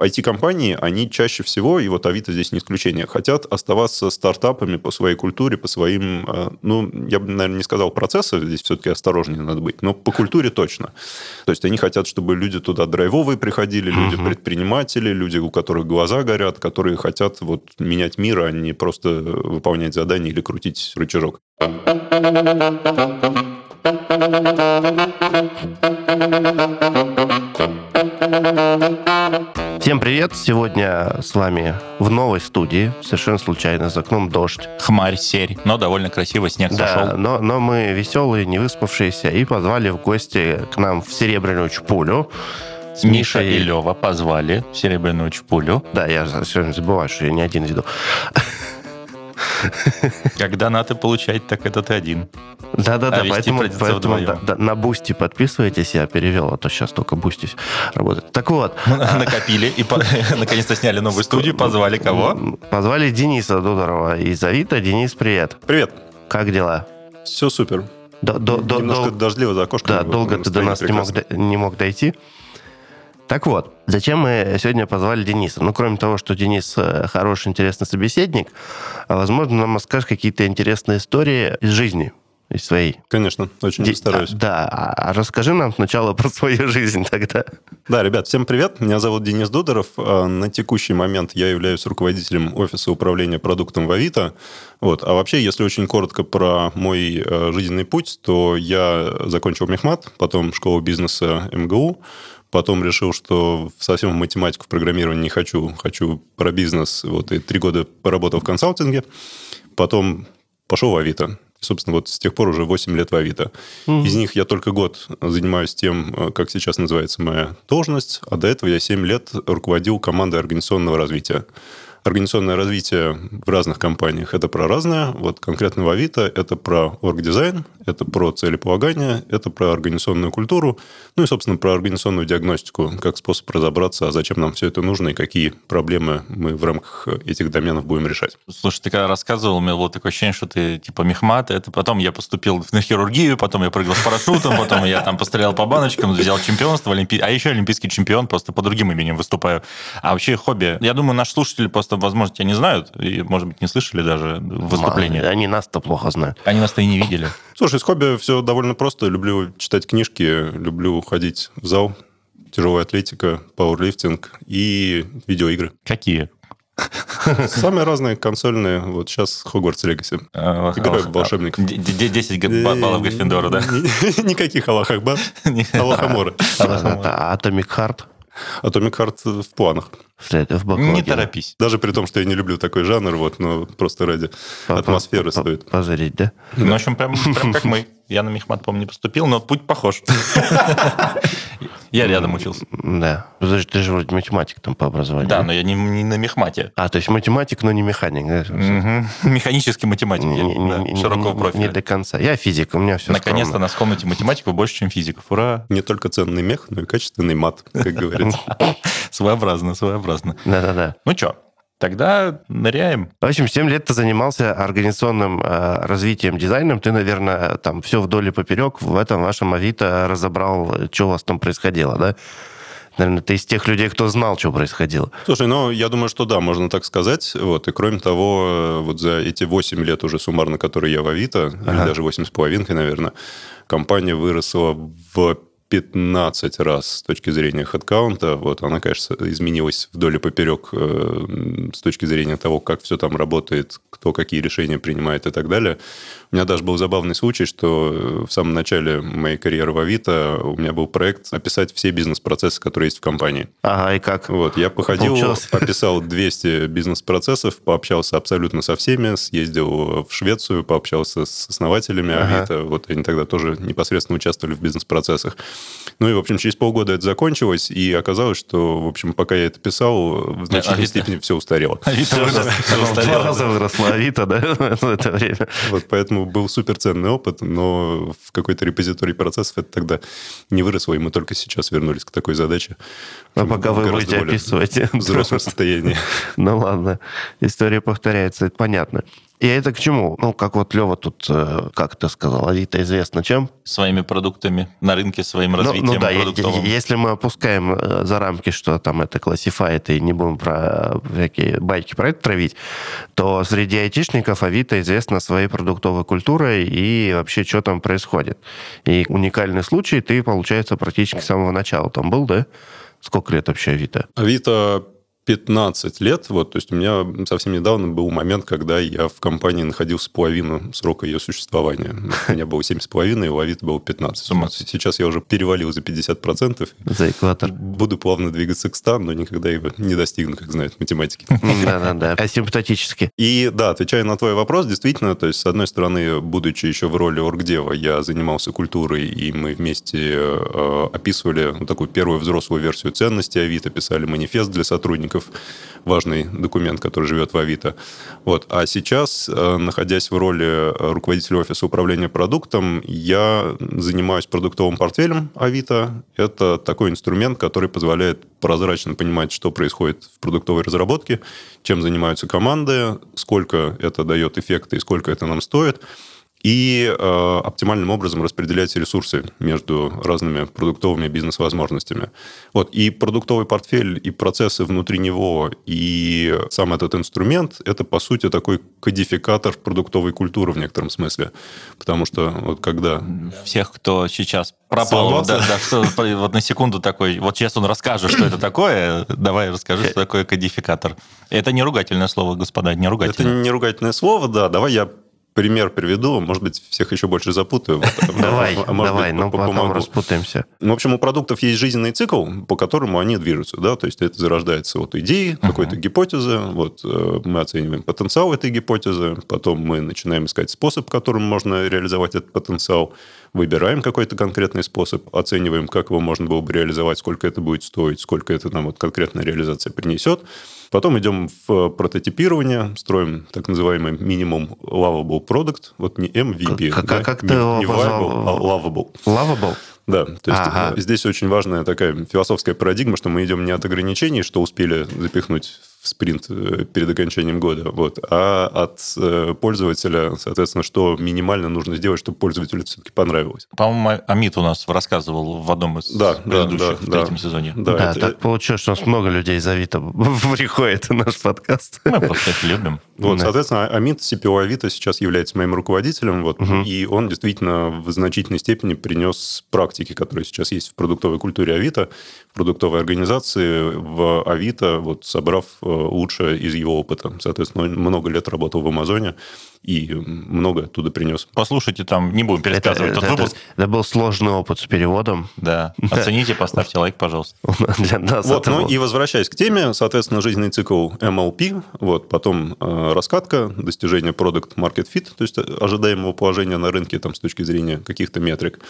IT-компании, они чаще всего, и вот Авито здесь не исключение, хотят оставаться стартапами по своей культуре, по своим, э, ну, я бы, наверное, не сказал процессы, здесь все-таки осторожнее надо быть, но по культуре точно. То есть они хотят, чтобы люди туда драйвовые приходили, люди предприниматели, люди, у которых глаза горят, которые хотят вот менять мир, а не просто выполнять задания или крутить рычажок. Всем привет! Сегодня с вами в новой студии, совершенно случайно, за окном дождь. Хмарь, серь, но довольно красиво снег да, сошел. Но, но мы веселые, не выспавшиеся, и позвали в гости к нам в Серебряную Чпулю. С Миша и Лева позвали в Серебряную Чпулю. Да, я все время забываю, что я не один веду. Когда надо получать, так это ты один. Да-да-да, а поэтому, поэтому да, да, на Бусти подписывайтесь, я перевел, а то сейчас только Бусти работает. Так вот. Накопили и наконец-то сняли новую студию, позвали кого? Позвали Дениса Дудорова из Авито. Денис, привет. Привет. Как дела? Все супер. До, до, Немножко дол... дождливо за окошком. Да, долго ты до нас не мог, не мог дойти. Так вот, зачем мы сегодня позвали Дениса? Ну, кроме того, что Денис э, хороший, интересный собеседник, а, возможно, нам расскажешь какие-то интересные истории из жизни из своей. Конечно, очень Ди- стараюсь. А, да, а расскажи нам сначала про свою жизнь тогда. Да, ребят, всем привет. Меня зовут Денис Дудоров. А, на текущий момент я являюсь руководителем офиса управления продуктом в Авито. Вот. А вообще, если очень коротко про мой э, жизненный путь, то я закончил мехмат, потом школу бизнеса МГУ, Потом решил, что совсем в математику, в программирование не хочу. Хочу про бизнес. Вот и три года поработал в консалтинге. Потом пошел в Авито. Собственно, вот с тех пор уже 8 лет в Авито. Mm-hmm. Из них я только год занимаюсь тем, э, как сейчас называется моя должность, а до этого я 7 лет руководил командой организационного развития. Организационное развитие в разных компаниях – это про разное. Вот конкретно в Авито – это про оргдизайн, это про целеполагание, это про организационную культуру, ну и, собственно, про организационную диагностику, как способ разобраться, а зачем нам все это нужно и какие проблемы мы в рамках этих доменов будем решать. Слушай, ты когда рассказывал, у меня было такое ощущение, что ты типа мехмат, это потом я поступил на хирургию, потом я прыгал с парашютом, потом я там пострелял по баночкам, взял чемпионство, олимпи... а еще олимпийский чемпион, просто по другим именем выступаю. А вообще хобби. Я думаю, наши слушатели просто просто, возможно, тебя не знают, и, может быть, не слышали даже выступления. Они нас-то плохо знают. Они нас-то и не видели. Слушай, с хобби все довольно просто. Люблю читать книжки, люблю ходить в зал, тяжелая атлетика, пауэрлифтинг и видеоигры. Какие? Самые разные консольные. Вот сейчас Хогвартс Легаси. А, Играю волшебников. 10 баллов Гриффиндора, да? Никаких Аллах Акбар. Аллах Амора. Atomic Heart. В планах. В не торопись. Даже при том, что я не люблю такой жанр, вот, но просто ради атмосферы стоит. Позырить, да? Ну, в общем, прям, прям как мы. Я на мехмат, по-моему, не поступил, но путь похож. Я рядом учился. Да. Подожди, ты же вроде математик там по образованию. Да, но я не, не на мехмате. А, то есть математик, но не механик. Да? Угу. Механический математик. Не, не, да, широкого профиля. Не до конца. Я физик, у меня все Наконец-то нас в комнате математиков больше, чем физиков. Ура! Не только ценный мех, но и качественный мат, как говорится. Своеобразно, своеобразно. Да-да-да. Ну что, Тогда ныряем. В общем, 7 лет ты занимался организационным э, развитием, дизайном. Ты, наверное, там все вдоль и поперек в этом вашем Авито разобрал, что у вас там происходило, да? Наверное, ты из тех людей, кто знал, что происходило. Слушай, ну, я думаю, что да, можно так сказать. Вот, и кроме того, вот за эти 8 лет уже суммарно, которые я в Авито, ага. или даже 8 с половинкой, наверное, компания выросла в 15 раз с точки зрения хедкаунта. Вот она, конечно, изменилась вдоль и поперек э, с точки зрения того, как все там работает, кто какие решения принимает и так далее. У меня даже был забавный случай, что э, в самом начале моей карьеры в Авито у меня был проект описать все бизнес-процессы, которые есть в компании. Ага, и как? Вот, я походил, Получилось. описал 200 бизнес-процессов, пообщался абсолютно со всеми, съездил в Швецию, пообщался с основателями ага. Авито. Вот они тогда тоже непосредственно участвовали в бизнес-процессах. Ну и, в общем, через полгода это закончилось, и оказалось, что, в общем, пока я это писал, в значительной Авито. степени все устарело. Авито выросло. Два раза выросло Авито, да, в это время. Вот, поэтому был суперценный опыт, но в какой-то репозиторий процессов это тогда не выросло, и мы только сейчас вернулись к такой задаче. А пока вы будете описывать. В взрослом состоянии. Ну ладно, история повторяется, это понятно. И это к чему? Ну, как вот Лева тут, э, как ты сказал, Авито известно чем? Своими продуктами на рынке, своим Ну, развитием ну да, е- продуктовым. если мы опускаем э, за рамки, что там это классифайт, и не будем про всякие байки про это травить, то среди айтишников Авито известно своей продуктовой культурой и вообще, что там происходит. И уникальный случай ты, получается, практически с самого начала там был, да? Сколько лет вообще Авито? Авито 15 лет, вот, то есть у меня совсем недавно был момент, когда я в компании находился половину срока ее существования. У меня было 7,5, и у Авито было 15. С ума Вот Сейчас я уже перевалил за 50%. За экватор. Буду плавно двигаться к 100, но никогда его не достигну, как знают математики. Да-да-да. Асимптотически. И да, отвечая на твой вопрос, действительно, то есть, с одной стороны, будучи еще в роли оргдева, я занимался культурой, и мы вместе э, описывали такую первую взрослую версию ценностей Авито, писали манифест для сотрудников, важный документ, который живет в Авито. Вот. А сейчас, э, находясь в роли э, руководителя офиса управления продуктом, я занимаюсь продуктовым портфелем Авито. Это такой инструмент, который позволяет прозрачно понимать, что происходит в продуктовой разработке, чем занимаются команды, сколько это дает эффекта и сколько это нам стоит и э, оптимальным образом распределять ресурсы между разными продуктовыми бизнес-возможностями. Вот, и продуктовый портфель, и процессы внутри него, и сам этот инструмент – это, по сути, такой кодификатор продуктовой культуры в некотором смысле. Потому что вот когда... Всех, кто сейчас пропал, да, да, что- вот на секунду такой, вот сейчас он расскажет, что это такое, давай расскажи, что такое кодификатор. Это не ругательное слово, господа, не Это ругательное. не ругательное слово, да. Давай я пример приведу, может быть, всех еще больше запутаю. Вот, Давай, а давай, быть, ну по- потом распутаемся. Ну, В общем, у продуктов есть жизненный цикл, по которому они движутся, да, то есть это зарождается от идеи, какой-то гипотезы, вот э, мы оцениваем потенциал этой гипотезы, потом мы начинаем искать способ, которым можно реализовать этот потенциал, выбираем какой-то конкретный способ, оцениваем, как его можно было бы реализовать, сколько это будет стоить, сколько это нам вот конкретная реализация принесет. Потом идем в прототипирование, строим так называемый минимум lovable product, вот не MVP, Как- да, как- не, ты не обозвал? viable, а lovable. Lovable? Да, то есть Ага. э, здесь очень важная такая философская парадигма, что мы идем не от ограничений, что успели запихнуть в спринт э, перед окончанием года, вот, а от э, пользователя, соответственно, что минимально нужно сделать, чтобы пользователю все-таки понравилось. По-моему, Амит у нас рассказывал в одном из Да, предыдущих, да, в третьем да. сезоне. Да, Да, это- так получилось, что у нас много людей из Авито приходит в наш подкаст. Мы просто их любим. Вот, Да. соответственно, Амит CPO Авито сейчас является моим руководителем, вот, и он действительно в значительной степени принес практики, которые сейчас есть в продуктовой культуре Авито, продуктовой организации, в Авито, вот, собрав э, лучшее из его опыта. Соответственно, много лет работал в Амазоне и много оттуда принес. Послушайте там, не будем пересказывать Это- тот это- выпуск. это был сложный опыт с переводом. Да. Оцените, поставьте лайк, пожалуйста. Для нас Вот, ну и возвращаясь к теме, соответственно, жизненный цикл MLP, вот, потом э, раскатка, достижение Product Market Fit, то есть ожидаемого положения на рынке там, с точки зрения каких-то метрик.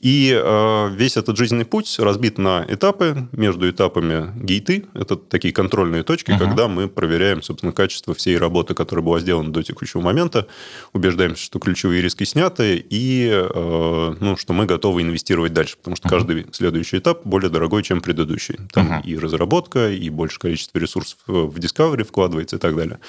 И э, весь этот жизненный путь разбит на этапы, между этапами гейты, это такие контрольные точки, когда мы проверяем, собственно, качество всей работы, которая была сделана до текущего момента, убеждаемся, что ключевые риски сняты, и э, ну, что мы готовы инвестировать дальше, потому что каждый следующий этап более дорогой, чем предыдущий. Там и разработка, и большее количество ресурсов в Discovery вкладывается и так далее.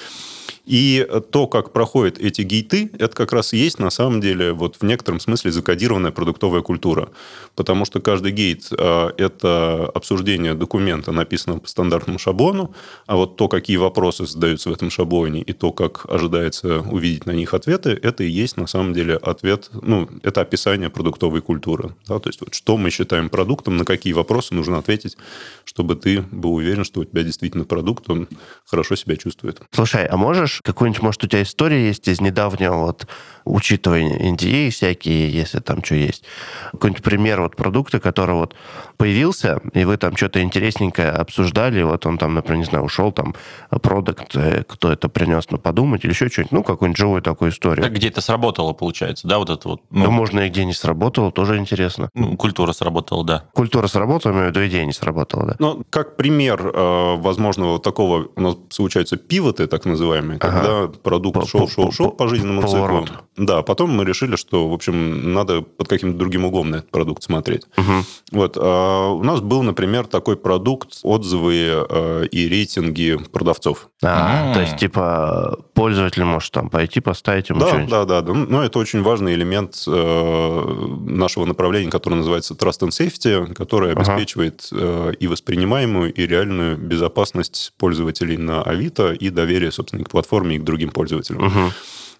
И то, как проходят эти гейты, это как раз и есть на самом деле вот в некотором смысле закодированная продуктовая культура. Потому что каждый гейт э, – это обсуждение документа, написанного по стандартному шаблону, а вот то, какие вопросы задаются в этом шаблоне, и то, как ожидается увидеть на них ответы, это и есть на самом деле ответ, ну, это описание продуктовой культуры. Да? То есть вот что мы считаем продуктом, на какие вопросы нужно ответить, чтобы ты был уверен, что у тебя действительно продукт, он хорошо себя чувствует. Слушай, а можешь какую-нибудь, может, у тебя история есть из недавнего, вот, учитывая NDA всякие, если там что есть, какой-нибудь пример вот продукта, который вот появился, и вы там что-то интересненькое обсуждали, вот он там, например, не знаю, ушел там продукт, э, кто это принес на подумать, или еще что-нибудь, ну, какую-нибудь живую такую историю. Так где-то сработало, получается, да, вот это вот. Ну, Ну, можно и где не сработало, тоже интересно. ну, культура сработала, да. Культура сработала, имею в виду, идея не сработала, да. Ну, как пример э, возможного такого, у нас случаются пивоты, так называемые, когда продукт По- шел, по- шел, по- шел по жизненному циклу. Да, потом мы решили, что, в общем, надо под каким-то другим углом на этот продукт смотреть. Угу. Вот. А у нас был, например, такой продукт, отзывы э, и рейтинги продавцов. А, М. то есть, типа, пользователь может там пойти, поставить ему Да, что-нибудь. да, да, да. Но это очень важный элемент э, нашего направления, которое называется Trust and Safety, которое Ага. обеспечивает э, и воспринимаемую, и реальную безопасность пользователей на Авито и доверие, собственно, к платформе и к другим пользователям. Мгм.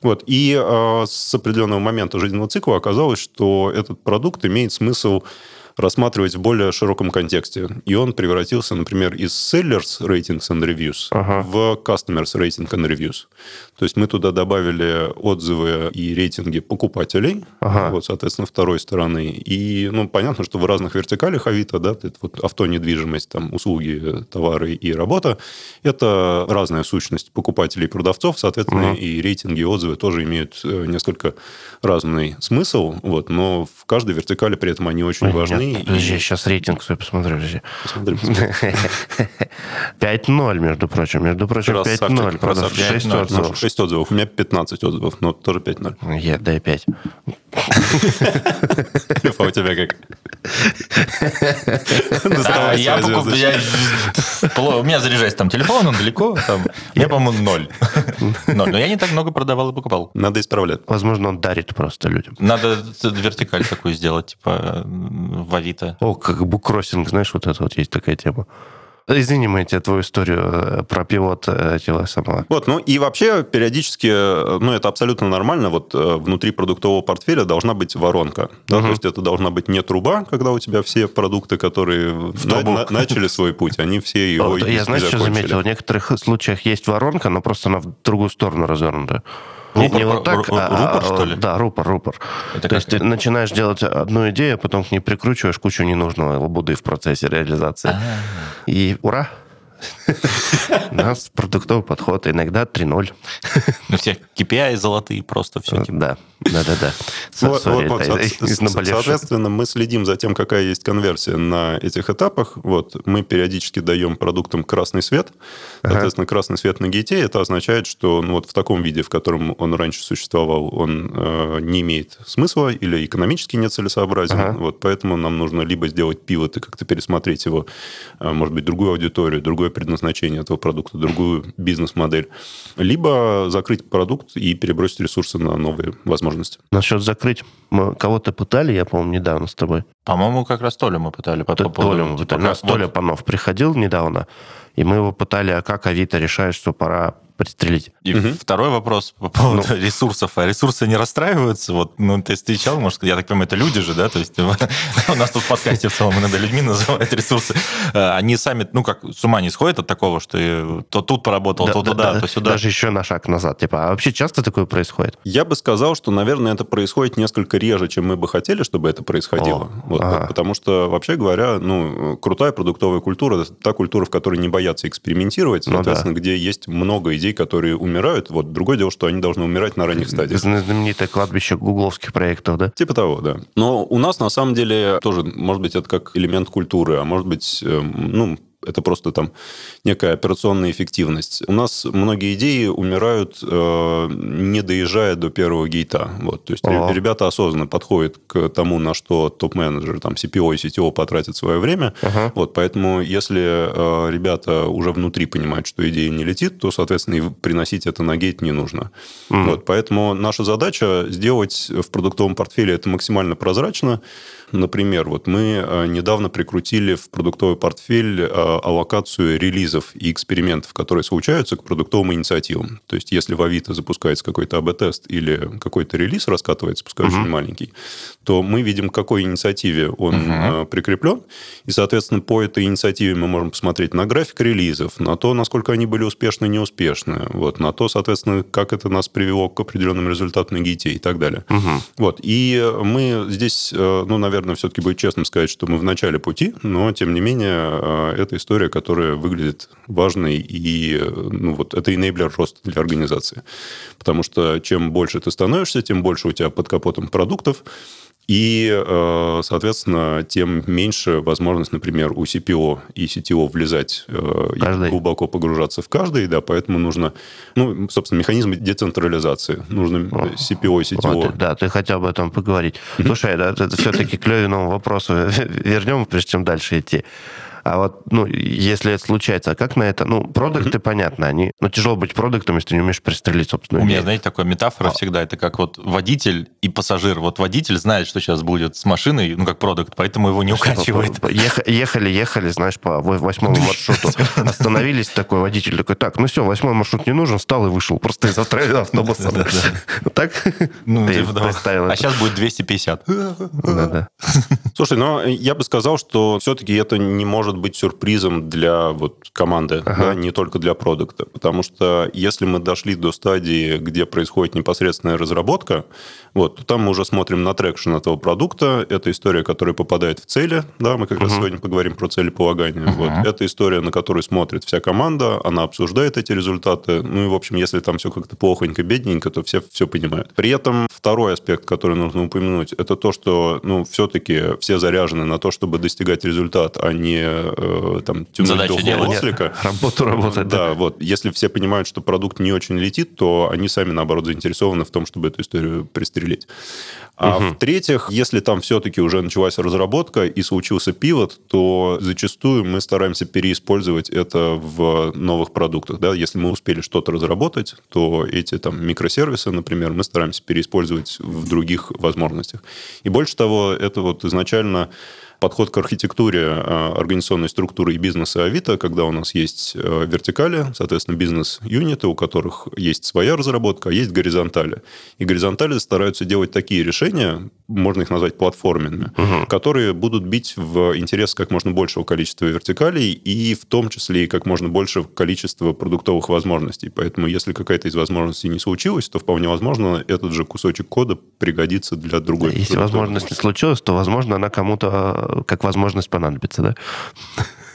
Вот. И э, с определенного момента жизненного цикла оказалось, что этот продукт имеет смысл рассматривать в более широком контексте. И он превратился, например, из Sellers Ratings and Reviews Ага. в Customers Rating and Reviews. То есть мы туда добавили отзывы и рейтинги покупателей, Ага. вот, соответственно, второй стороны. И, ну, понятно, что в разных вертикалях Авито, да, это вот авто, недвижимость, там, услуги, товары и работа, это разная сущность покупателей и продавцов, соответственно, Мгм. и рейтинги, и отзывы тоже имеют э, несколько разный смысл, вот, но в каждой вертикали при этом они очень Ой, важны. нет, подожди, и- сейчас рейтинг свой посмотрю. Подожди. Посмотри, посмотри. 5-0, между прочим. Между прочим, Красавчик, 5-0. Правда, красавчик. 6 5:0. отзывов. 6 отзывов. У меня 15 отзывов, но тоже 5-0. Я, дай 5. Лёва, у тебя как? А, я свою покуп- звездочку. я- Пло- У меня заряжается там телефон, он далеко. Я, по-моему, ноль. Ноль. Но я не так много продавал и покупал. Надо исправлять. Возможно, он дарит просто людям. Надо вертикаль такую сделать, типа в Авито. О, как буккроссинг, знаешь, вот это вот есть такая тема. Извини, мы тебе твою историю э, про пивот э, этого самого. Вот, ну и вообще периодически, э, ну это абсолютно нормально, вот э, внутри продуктового портфеля должна быть воронка. Да, Мгм. То есть это должна быть не труба, когда у тебя все продукты, которые на- на- начали свой путь, они все его Вот я, знаешь, что заметил? В некоторых случаях есть воронка, но просто она в другую сторону развернута. Не, Рупор, не вот так, а- рупор, а- что ли? Да, рупор, рупор. Это То есть как? ты начинаешь делать одну идею, а потом к ней прикручиваешь кучу ненужного лабуды в процессе реализации. А. И ура! У нас продуктовый подход, иногда 3-0. Ну, все KPI золотые просто все. типа. Да, да, да, да. Соответственно, мы следим за тем, какая есть конверсия на этих этапах. Вот, мы периодически даем продуктам красный свет. Соответственно, красный свет на гейте, это означает, что ну, вот в таком виде, в котором он раньше существовал, он э, не имеет смысла или экономически нецелесообразен. Ага. Вот, поэтому нам нужно либо сделать пивот и как-то пересмотреть его, э, может быть, другую аудиторию, другое предназначение этого продукта, другую бизнес-модель, либо закрыть продукт и перебросить ресурсы на новые возможности. Насчет закрыть. Мы кого-то пытали, я, по-моему, недавно с тобой. По-моему, как раз Толю мы пытали. по- Т- Толю мы типа, пытали. как- Нас Толя вот. Панов приходил недавно, и мы его пытали, а как Авито решает, что пора пристрелить. И Мгм. второй вопрос по поводу Ну. ресурсов. А ресурсы не расстраиваются? Вот, ну, ты встречал, может, я так понимаю, это люди же, да? То есть у нас тут в подкасте в целом иногда людьми называют ресурсы. А, Они сами, ну, как с ума не сходят от такого, что то тут поработал, Да- то да- туда, да, то сюда. Даже еще на шаг назад. Типа, а вообще часто такое происходит? Я бы сказал, что, наверное, это происходит несколько реже, чем мы бы хотели, чтобы это происходило. О, Вот, ага. Потому что, вообще говоря, ну, крутая продуктовая культура – это та культура, в которой не боятся экспериментировать, Ну да. соответственно, где есть много идей, которые умирают. Вот другое дело, что они должны умирать на ранних стадиях. Знаменитое кладбище гугловских проектов, да? Типа того, да. Но у нас, на самом деле, тоже, может быть, это как элемент культуры, а может быть, эм, ну, это просто там некая операционная эффективность. У нас многие идеи умирают, э, не доезжая до первого гейта. Вот. То есть О. ребята осознанно подходят к тому, на что топ-менеджер, там, CPO и CTO потратят свое время. Ага. Вот, поэтому если э, ребята уже внутри понимают, что идея не летит, то, соответственно, и приносить это на гейт не нужно. Мгм. Вот, поэтому наша задача сделать в продуктовом портфеле это максимально прозрачно. Например, вот мы э, недавно прикрутили в продуктовый портфель э, аллокацию релизов и экспериментов, которые случаются к продуктовым инициативам. То есть, если в Авито запускается какой-то АБ-тест или какой-то релиз раскатывается, пускай очень маленький, то мы видим, к какой инициативе он э, прикреплен. И, соответственно, по этой инициативе мы можем посмотреть на график релизов, на то, насколько они были успешны и неуспешны, вот, на то, соответственно, как это нас привело к определенным результатам на гите и так далее. Вот. И мы здесь, ну, наверное, все-таки будет честно сказать, что мы в начале пути, но, тем не менее, э, это история, которая выглядит важной, и ну, вот, это enabler роста для организации. Потому что чем больше ты становишься, тем больше у тебя под капотом продуктов, И, э, соответственно, тем меньше возможность, например, у CPO и CTO влезать и глубоко погружаться в каждый, да, поэтому нужно, ну, собственно, механизмы децентрализации. Нужно CPO и CTO. Вот, да, ты хотел об этом поговорить. Слушай, да, это все-таки к Левиному вопросу вернем, прежде чем дальше идти. А вот, ну, если это случается, а как на это? Ну, продукты, понятно, они... Ну, тяжело быть продуктом, если ты не умеешь пристрелить собственно. У меня, знаете, такая метафора а. всегда, это как вот водитель и пассажир. Вот водитель знает, что сейчас будет с машиной, ну, как продукт, поэтому его не укачивает. Ехали, ехали, знаешь, по восьмому маршруту. Остановились, такой водитель такой, так, ну все, восьмой маршрут не нужен, встал и вышел просто из автобуса. Так? Ну, типа А сейчас будет 250. Слушай, но я бы сказал, что все-таки это не может может быть сюрпризом для вот команды, ага. да, не только для продукта. Потому что если мы дошли до стадии, где происходит непосредственная разработка, вот, то там мы уже смотрим на traction этого продукта. Это история, которая попадает в цели. Да, мы как э раз сегодня поговорим про целеполагание. э Вот. Это история, на которую смотрит вся команда, она обсуждает эти результаты. Ну и, в общем, если там все как-то плохонько, бедненько, то все все понимают. При этом второй аспект, который нужно упомянуть, это то, что ну, все-таки все заряжены на то, чтобы достигать результат, а не э, там, тюнинг ослика. Работу работать. Да, да, вот. Если все понимают, что продукт не очень летит, то они сами, наоборот, заинтересованы в том, чтобы эту историю пристрелить. А угу. в-третьих, если там все-таки уже началась разработка и случился пивот, то зачастую мы стараемся переиспользовать это в новых продуктах. Да? Если мы успели что-то разработать, то эти там микросервисы, например, мы стараемся переиспользовать в других возможностях. И больше того, это вот изначально подход к архитектуре э, организационной структуры и бизнеса Авито, когда у нас есть э, вертикали, соответственно, бизнес-юниты, у которых есть своя разработка, а есть горизонтали. И горизонтали стараются делать такие решения, можно их назвать платформенными, угу. которые будут бить в интерес как можно большего количества вертикалей и в том числе и как можно большего количества продуктовых возможностей. Поэтому если какая-то из возможностей не случилась, то вполне возможно этот же кусочек кода пригодится для другой. Если возможность не случилась, то, возможно, она кому-то как возможность понадобится, да?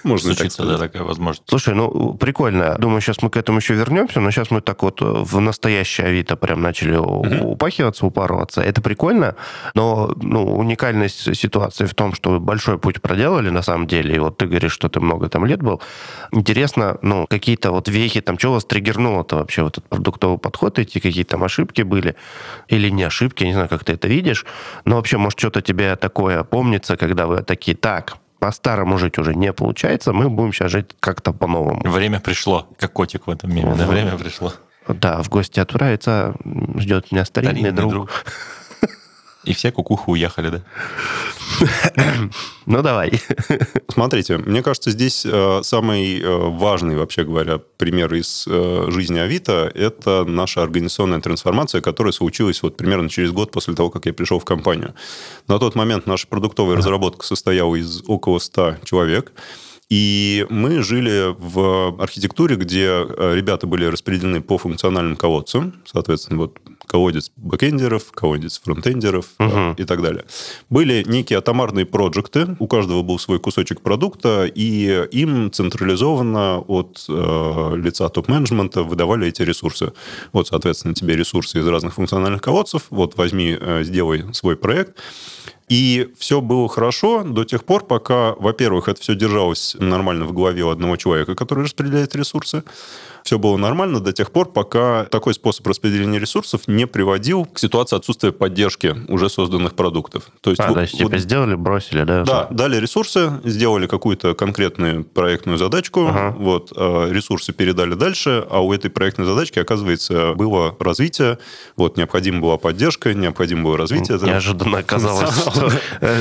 Можно Случится, так да, такая возможность. Слушай, ну, прикольно. Думаю, сейчас мы к этому еще вернемся, но сейчас мы так вот в настоящее Авито прям начали угу. упахиваться, упарываться. Это прикольно, но ну, уникальность ситуации в том, что большой путь проделали на самом деле, и вот ты говоришь, что ты много там лет был. Интересно, ну, какие-то вот вехи, там, что вас триггернуло-то вообще, вот этот продуктовый подход, эти какие-то там ошибки были, или не ошибки, я не знаю, как ты это видишь, но вообще, может, что-то тебе такое помнится, когда вы такие, так, по-старому жить уже не получается, мы будем сейчас жить как-то по-новому. Время пришло, как котик в этом мире, да, время пришло. Да, в гости отправиться, ждет меня старинный, старинный друг. друг. И все кукуху уехали, да? Ну, давай. Смотрите, мне кажется, здесь э, самый э, важный, вообще говоря, пример из э, жизни Авито – это наша организационная трансформация, которая случилась вот примерно через год после того, как я пришел в компанию. На тот момент наша продуктовая разработка состояла из около 100 человек – и мы жили в архитектуре, где ребята были распределены по функциональным колодцам. Соответственно, вот колодец бэкендеров, колодец фронтендеров uh-huh. и так далее. Были некие атомарные проекты, у каждого был свой кусочек продукта, и им централизованно от э, лица топ-менеджмента выдавали эти ресурсы. Вот, соответственно, тебе ресурсы из разных функциональных колодцев, вот возьми, э, сделай свой проект. И все было хорошо до тех пор, пока, во-первых, это все держалось нормально в голове у одного человека, который распределяет ресурсы все было нормально до тех пор, пока такой способ распределения ресурсов не приводил к ситуации отсутствия поддержки уже созданных продуктов. То есть, а, вот, то есть типа вот, сделали, бросили, да? Да, дали ресурсы, сделали какую-то конкретную проектную задачку, ага. вот, а, ресурсы передали дальше, а у этой проектной задачки, оказывается, было развитие, вот, необходима была поддержка, необходимо было развитие. Неожиданно оказалось, что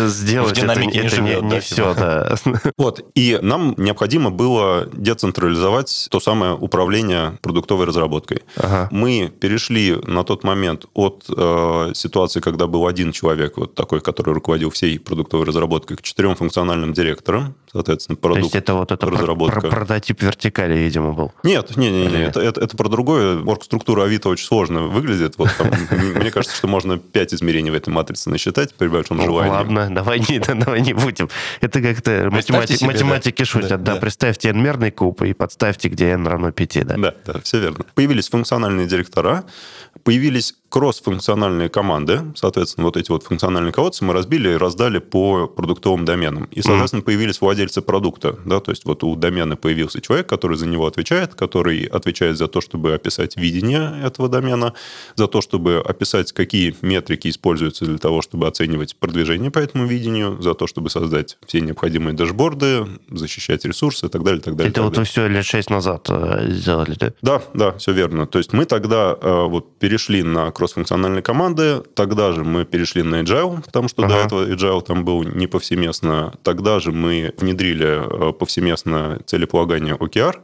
сделать это не все, да. Вот, и нам необходимо было децентрализовать то самое управление управления продуктовой разработкой. Ага. Мы перешли на тот момент от э, ситуации, когда был один человек, вот такой, который руководил всей продуктовой разработкой, к четырем функциональным директорам, соответственно, продукт, То есть это вот это разработка. Про, про, прототип вертикали, видимо, был? Нет, не, не, не, это, это, это про другое. Оргструктура Авито очень сложно выглядит. Вот там, мне кажется, что можно пять измерений в этой матрице насчитать при большом желании. Ладно, давай не, давай не будем. Это как-то математики шутят. Да, представьте n-мерный куб и подставьте, где n равно 5 да? Да, да, все верно. Появились функциональные директора, появились кросс-функциональные команды, соответственно, вот эти вот функциональные колодцы мы разбили и раздали по продуктовым доменам. И, соответственно, mm-hmm. появились владельцы продукта, да, то есть вот у домена появился человек, который за него отвечает, который отвечает за то, чтобы описать видение этого домена, за то, чтобы описать, какие метрики используются для того, чтобы оценивать продвижение по этому видению, за то, чтобы создать все необходимые дашборды, защищать ресурсы и так далее, так далее. Это так вот далее. вы все лет шесть назад э, сделали, да? Да, да, все верно. То есть мы тогда э, вот перешли на кроссфункциональные команды, тогда же мы перешли на Agile, потому что ага. до этого Agile там был не повсеместно. Тогда же мы внедрили э, повсеместно целеполагание OKR,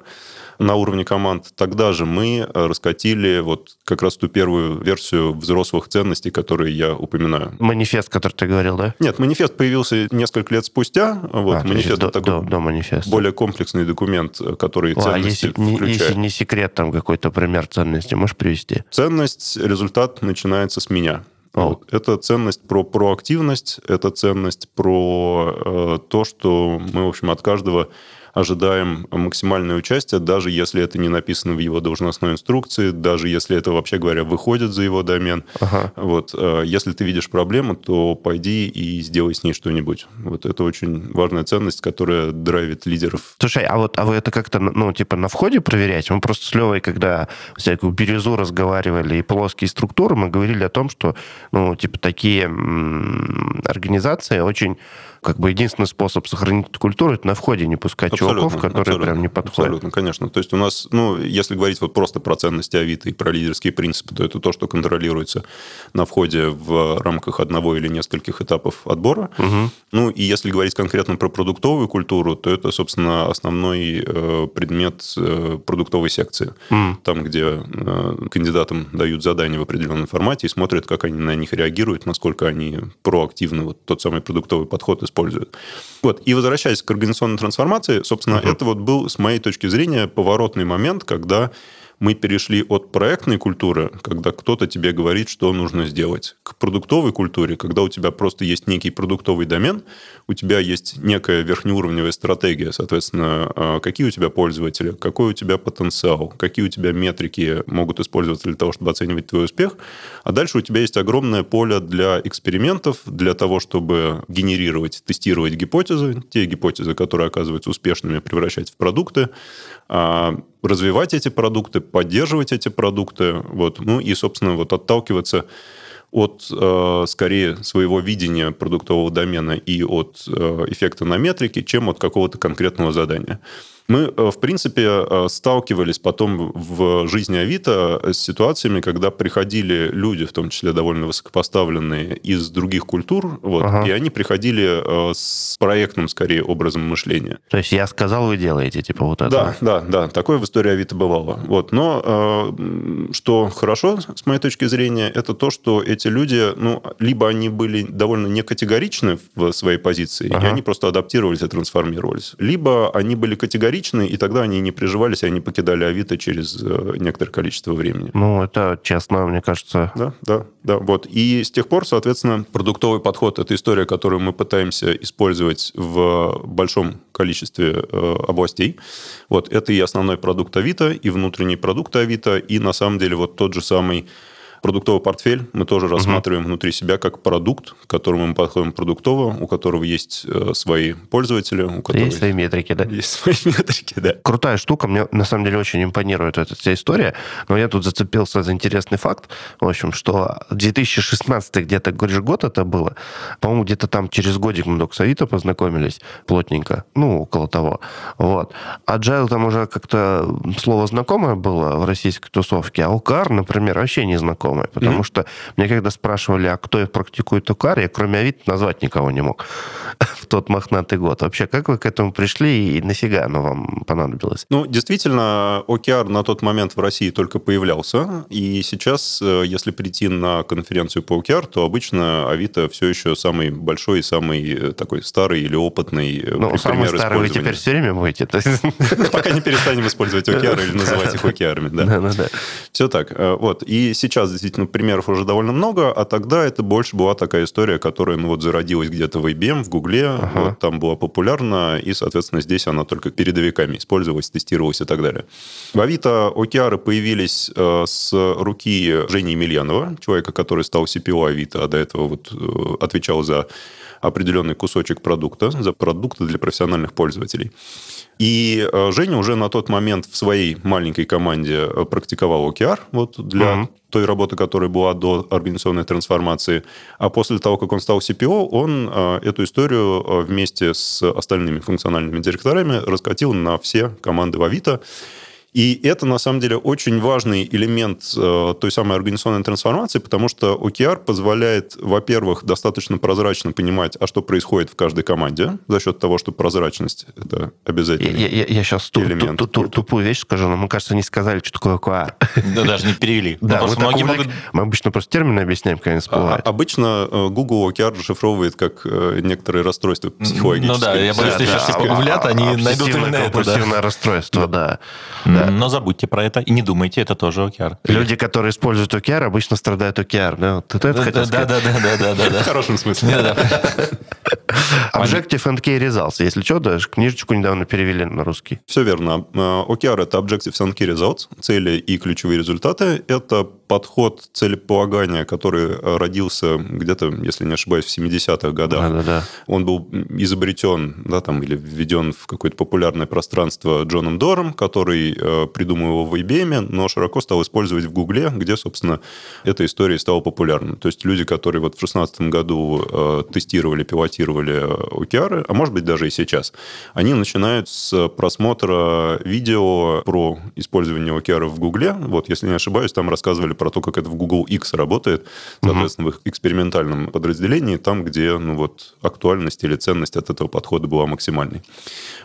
на уровне команд, тогда же мы э, раскатили вот как раз ту первую версию взрослых ценностей, которые я упоминаю. Манифест, который ты говорил, да? Нет, манифест появился несколько лет спустя. Вот, а, манифест до, такой до, до манифеста. более комплексный документ, который О, а ценности а если, включает. Если не секрет, там какой-то пример ценности можешь привести? Ценность, результат начинается с меня. Вот. Это ценность про проактивность, это ценность про э, то, что мы, в общем, от каждого ожидаем максимальное участие, даже если это не написано в его должностной инструкции, даже если это, вообще говоря, выходит за его домен. Ага. Вот, э, если ты видишь проблему, то пойди и сделай с ней что-нибудь. Вот это очень важная ценность, которая драйвит лидеров. Слушай, а вот а вы это как-то, ну, типа на входе проверяете? Мы просто с Левой, когда всякую бирюзу разговаривали и плоские структуры, мы говорили о том, что, ну, типа такие организации очень как бы единственный способ сохранить эту культуру, это на входе не пускать абсолютно, чуваков, которые абсолютно, прям не подходят. Абсолютно, конечно. То есть у нас, ну, если говорить вот просто про ценности Авито и про лидерские принципы, то это то, что контролируется на входе в рамках одного или нескольких этапов отбора. Угу. Ну, и если говорить конкретно про продуктовую культуру, то это, собственно, основной э, предмет э, продуктовой секции. Mm. Там, где э, кандидатам дают задания в определенном формате и смотрят, как они на них реагируют, насколько они проактивны, вот тот самый продуктовый подход используют. Вот. И возвращаясь к организационной трансформации, собственно, uh-huh. это вот был, с моей точки зрения, поворотный момент, когда мы перешли от проектной культуры, когда кто-то тебе говорит, что нужно сделать, к продуктовой культуре, когда у тебя просто есть некий продуктовый домен, у тебя есть некая верхнеуровневая стратегия, соответственно, а, какие у тебя пользователи, какой у тебя потенциал, какие у тебя метрики могут использоваться для того, чтобы оценивать твой успех, а дальше у тебя есть огромное поле для экспериментов, для того, чтобы генерировать, тестировать гипотезы, те гипотезы, которые оказываются успешными, превращать в продукты, а, развивать эти продукты, поддерживать эти продукты, вот, ну и, собственно, вот отталкиваться от, э, скорее, своего видения продуктового домена и от э, эффекта на метрике, чем от какого-то конкретного задания. Мы, э, в принципе, э, сталкивались потом в жизни Авито с ситуациями, когда приходили люди, в том числе довольно высокопоставленные, из других культур, вот, ага. и они приходили э, с проектным, скорее, образом мышления. То есть я сказал, вы делаете, типа вот это? Да, да, да. Такое в истории Авито бывало. Вот. Но что хорошо, с моей точки зрения, это то, что эти люди, ну, либо они были довольно некатегоричны в своей позиции, ага. и они просто адаптировались и трансформировались, либо они были категоричны вторичны, и тогда они не приживались, и они покидали Авито через э, некоторое количество времени. Ну, это честно, мне кажется. Да, да, да. Вот. И с тех пор, соответственно, продуктовый подход – это история, которую мы пытаемся использовать в большом количестве э, областей. Вот. Это и основной продукт Авито, и внутренний продукт Авито, и на самом деле вот тот же самый Продуктовый портфель мы тоже угу. рассматриваем внутри себя как продукт, к которому мы подходим продуктово, у которого есть э, свои пользователи. У которого есть свои метрики, да? Есть свои метрики, да. Крутая штука, мне на самом деле очень импонирует эта вся история, но я тут зацепился за интересный факт, в общем, что 2016 где-то, говоришь, год это было, по-моему, где-то там через годик мы только с Авито познакомились плотненько, ну, около того. Вот. Agile там уже как-то слово знакомое было в российской тусовке, а OKR, например, вообще не знаком знакомые. Потому mm-hmm. что мне когда спрашивали, а кто практикует ОКАР, я кроме Авито назвать никого не мог в тот мохнатый год. Вообще, как вы к этому пришли и нафига оно вам понадобилось? Ну, действительно, OKR на тот момент в России только появлялся. И сейчас, э, если прийти на конференцию по OKR, то обычно Авито все еще самый большой и самый э, такой старый или опытный э, ну, самый старый вы теперь все время будете. Пока не перестанем использовать OKR или называть их OKR. Да, да, да. Все так. Вот. И сейчас действительно примеров уже довольно много, а тогда это больше была такая история, которая ну, вот зародилась где-то в IBM, в Гугле, ага. вот, там была популярна, и, соответственно, здесь она только передовиками использовалась, тестировалась и так далее. В Авито OKR появились э, с руки Жени Емельянова, человека, который стал CPO Авито, а до этого вот э, отвечал за определенный кусочек продукта, за продукты для профессиональных пользователей. И э, Женя уже на тот момент в своей маленькой команде э, практиковал OKR вот для mm-hmm. той работы, которая была до организационной трансформации. А после того, как он стал CPO, он э, эту историю вместе с остальными функциональными директорами раскатил на все команды в Авито. И это, на самом деле, очень важный элемент э, той самой организационной трансформации, потому что OKR позволяет, во-первых, достаточно прозрачно понимать, а что происходит в каждой команде, за счет того, что прозрачность – это обязательный я, я, я сейчас туп, элемент. Туп, туп, тупую вещь скажу, но мы, кажется, не сказали, что такое OKR. Да, даже не перевели. Да, мы, многие могут... мы обычно просто термины объясняем, когда они всплывают. А, обычно э, Google OKR расшифровывает как э, некоторые расстройства психологические. Ну да, я боюсь, что сейчас все погуглят, они найдут именно это. расстройство, да. Да. Но забудьте про это и не думайте, это тоже OKR. Люди, которые используют OKR, обычно страдают OKR. Да, вот это да, хотел да, да, да, да, да, да. В хорошем смысле. Objective and Key Results. Если что, даже книжечку недавно перевели на русский. Все верно. OKR — это Objective and Key Results, цели и ключевые результаты. Это подход целеполагания, который родился где-то, если не ошибаюсь, в 70-х годах. Да, да, да. Он был изобретен да, там, или введен в какое-то популярное пространство Джоном Дором, который э, придумал его в IBM, но широко стал использовать в Гугле, где, собственно, эта история стала популярной. То есть люди, которые вот в 2016 году э, тестировали, пилотировали OKR, а может быть даже и сейчас, они начинают с просмотра видео про использование OKR в Гугле. Вот, если не ошибаюсь, там рассказывали про то, как это в Google X работает, соответственно, угу. в их экспериментальном подразделении, там, где ну, вот, актуальность или ценность от этого подхода была максимальной.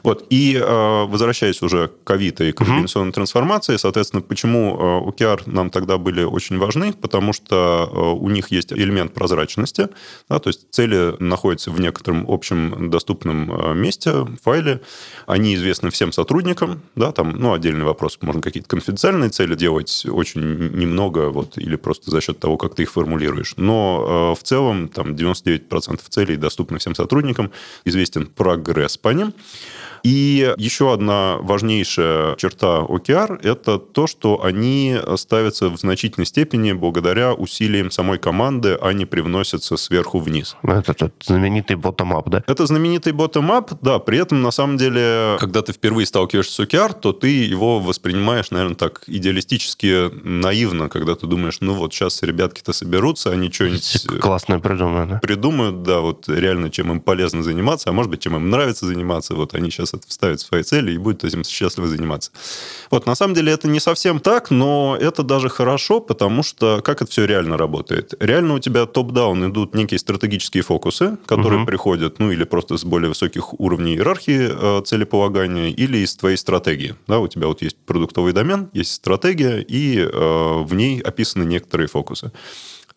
Вот. И э, возвращаясь уже к Авито и к организационной угу. трансформации, соответственно, почему э, OKR нам тогда были очень важны? Потому что э, у них есть элемент прозрачности, да, то есть цели находятся в некотором общем доступном месте, файле, они известны всем сотрудникам, да, там, ну, отдельный вопрос, можно какие-то конфиденциальные цели делать очень немного вот, или просто за счет того, как ты их формулируешь. Но э, в целом там 99% целей доступны всем сотрудникам, известен прогресс по ним. И еще одна важнейшая черта OKR – это то, что они ставятся в значительной степени благодаря усилиям самой команды, а не привносятся сверху вниз. Ну, это тот знаменитый bottom-up, да? Это знаменитый bottom-up, да. При этом, на самом деле, когда ты впервые сталкиваешься с OKR, то ты его воспринимаешь, наверное, так идеалистически наивно, когда ты думаешь, ну вот сейчас ребятки-то соберутся, они что-нибудь... Классное придумают, да? Придумают, да, вот реально, чем им полезно заниматься, а может быть, чем им нравится заниматься, вот они сейчас это вставят в свои цели и будут этим счастливо заниматься. Вот, на самом деле это не совсем так, но это даже хорошо, потому что как это все реально работает? Реально у тебя топ-даун идут некие стратегические фокусы, которые угу. приходят, ну, или просто с более высоких уровней иерархии э, целеполагания, или из твоей стратегии. Да, у тебя вот есть продуктовый домен, есть стратегия, и э, в ней описаны некоторые фокусы.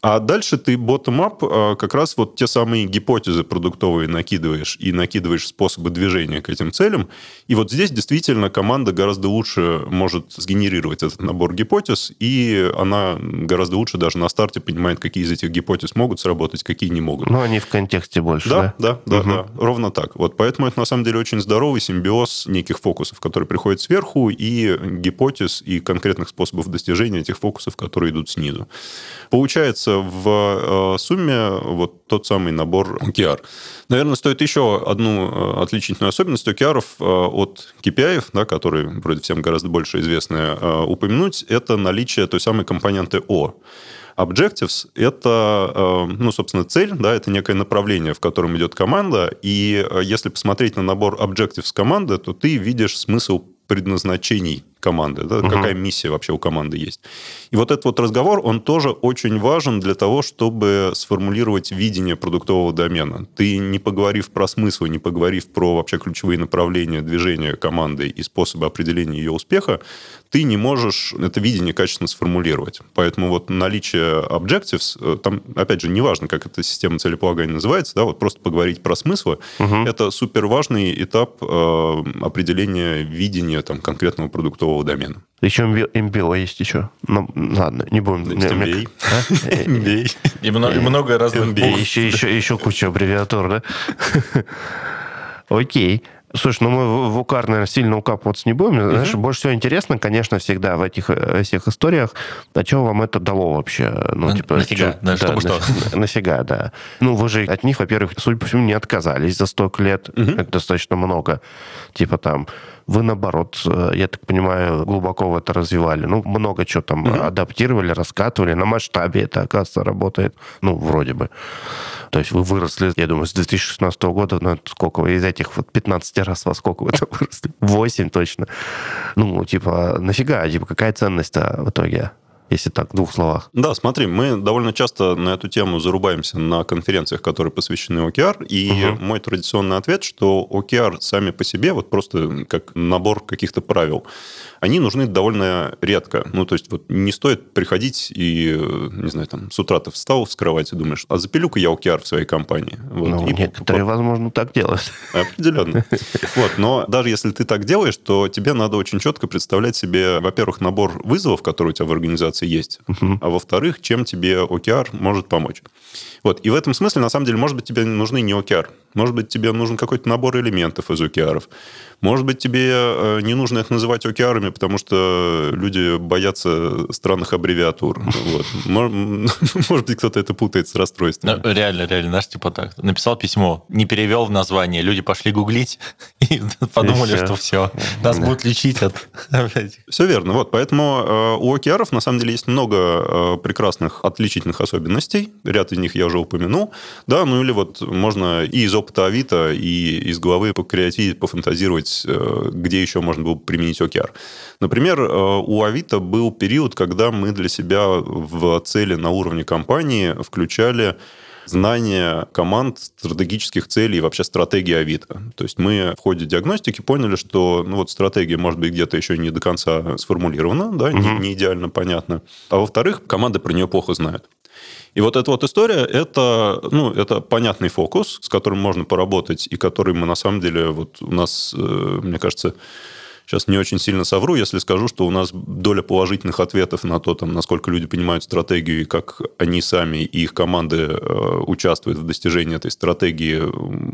А дальше ты bottom-up а, как раз вот те самые гипотезы продуктовые накидываешь и накидываешь способы движения к этим целям. И вот здесь действительно команда гораздо лучше может сгенерировать этот набор гипотез, и она гораздо лучше даже на старте понимает, какие из этих гипотез могут сработать, какие не могут. Ну, они в контексте больше, да? Да, да, угу. да, да, ровно так. Вот поэтому это на самом деле очень здоровый симбиоз неких фокусов, которые приходят сверху, и гипотез, и конкретных способов достижения этих фокусов, которые идут снизу. Получается в э, сумме вот тот самый набор OKR. Наверное, стоит еще одну э, отличительную особенность OKR э, от KPI, да, которые вроде всем гораздо больше известны, упомянуть, это наличие той самой компоненты O. Objectives – это, ну, собственно, цель, да, это некое направление, в котором идет команда, и если посмотреть на набор Objectives команды, то ты видишь смысл предназначений команды, да, угу. какая миссия вообще у команды есть. И вот этот вот разговор, он тоже очень важен для того, чтобы сформулировать видение продуктового домена. Ты не поговорив про смысл, не поговорив про вообще ключевые направления движения команды и способы определения ее успеха, ты не можешь это видение качественно сформулировать. Поэтому вот наличие objectives, э, там, опять же, неважно, как эта система целеполагания называется, да, вот просто поговорить про смыслы, угу. это супер важный этап э, определения видения там, конкретного продуктового сетевого домена. Еще MBO есть еще. Ну, ладно, не будем. MBA. MBA. И много разных. Еще, еще, еще куча аббревиатур, да? Окей. Слушай, ну мы в УКАР, наверное, сильно укапываться не будем. Знаешь, больше всего интересно, конечно, всегда в этих э, всех историях, а что вам это дало вообще? Ну, На, типа, нафига? Что, да, чтобы что? Нафига, да. Ну, вы же от них, во-первых, судя по всему, не отказались за столько лет. Это достаточно много. Типа там вы, наоборот, э, я так понимаю, глубоко в это развивали. Ну, много чего там угу. адаптировали, раскатывали. На масштабе это, оказывается, работает. Ну, вроде бы. То есть вы выросли, я думаю, с 2016 года, ну, сколько из этих вот 15 раз во сколько вы там выросли? 8 точно. Ну, типа, нафига? Типа, какая ценность-то в итоге? Если так, в двух словах. Да, смотри, мы довольно часто на эту тему зарубаемся на конференциях, которые посвящены OKR, и угу. мой традиционный ответ, что OKR сами по себе, вот просто как набор каких-то правил, они нужны довольно редко. Ну, то есть вот не стоит приходить и, не знаю, там, с утра ты встал с кровати, думаешь, а запилю-ка я OKR в своей компании. Вот, ну, и некоторые, по... возможно, так делают. Определенно. Вот, но даже если ты так делаешь, то тебе надо очень четко представлять себе, во-первых, набор вызовов, которые у тебя в организации есть, а во-вторых, чем тебе OKR может помочь. Вот. И в этом смысле, на самом деле, может быть, тебе нужны не OKR. Может быть, тебе нужен какой-то набор элементов из OKR. Может быть, тебе э, не нужно их называть OKR, потому что люди боятся странных аббревиатур. Вот. Может быть, кто-то это путает с расстройством. Ну, реально, реально, наш типа так. Написал письмо, не перевел в название, люди пошли гуглить и подумали, что все, нас будут лечить от Все верно. Вот, поэтому э, у OKR на самом деле есть много э, прекрасных отличительных особенностей. Ряд них я уже упомянул. Да, ну или вот можно и из опыта Авито, и из головы покреативить, пофантазировать, э, где еще можно было применить OKR. Например, э, у Авито был период, когда мы для себя в цели на уровне компании включали знание команд, стратегических целей и вообще стратегии Авито. То есть мы в ходе диагностики поняли, что ну, вот стратегия может быть где-то еще не до конца сформулирована, да, угу. не, не идеально понятна. А во-вторых, команды про нее плохо знают. И вот эта вот история, это, ну, это понятный фокус, с которым можно поработать, и который мы на самом деле, вот у нас, э, мне кажется, сейчас не очень сильно совру, если скажу, что у нас доля положительных ответов на то, там, насколько люди понимают стратегию и как они сами и их команды э, участвуют в достижении этой стратегии.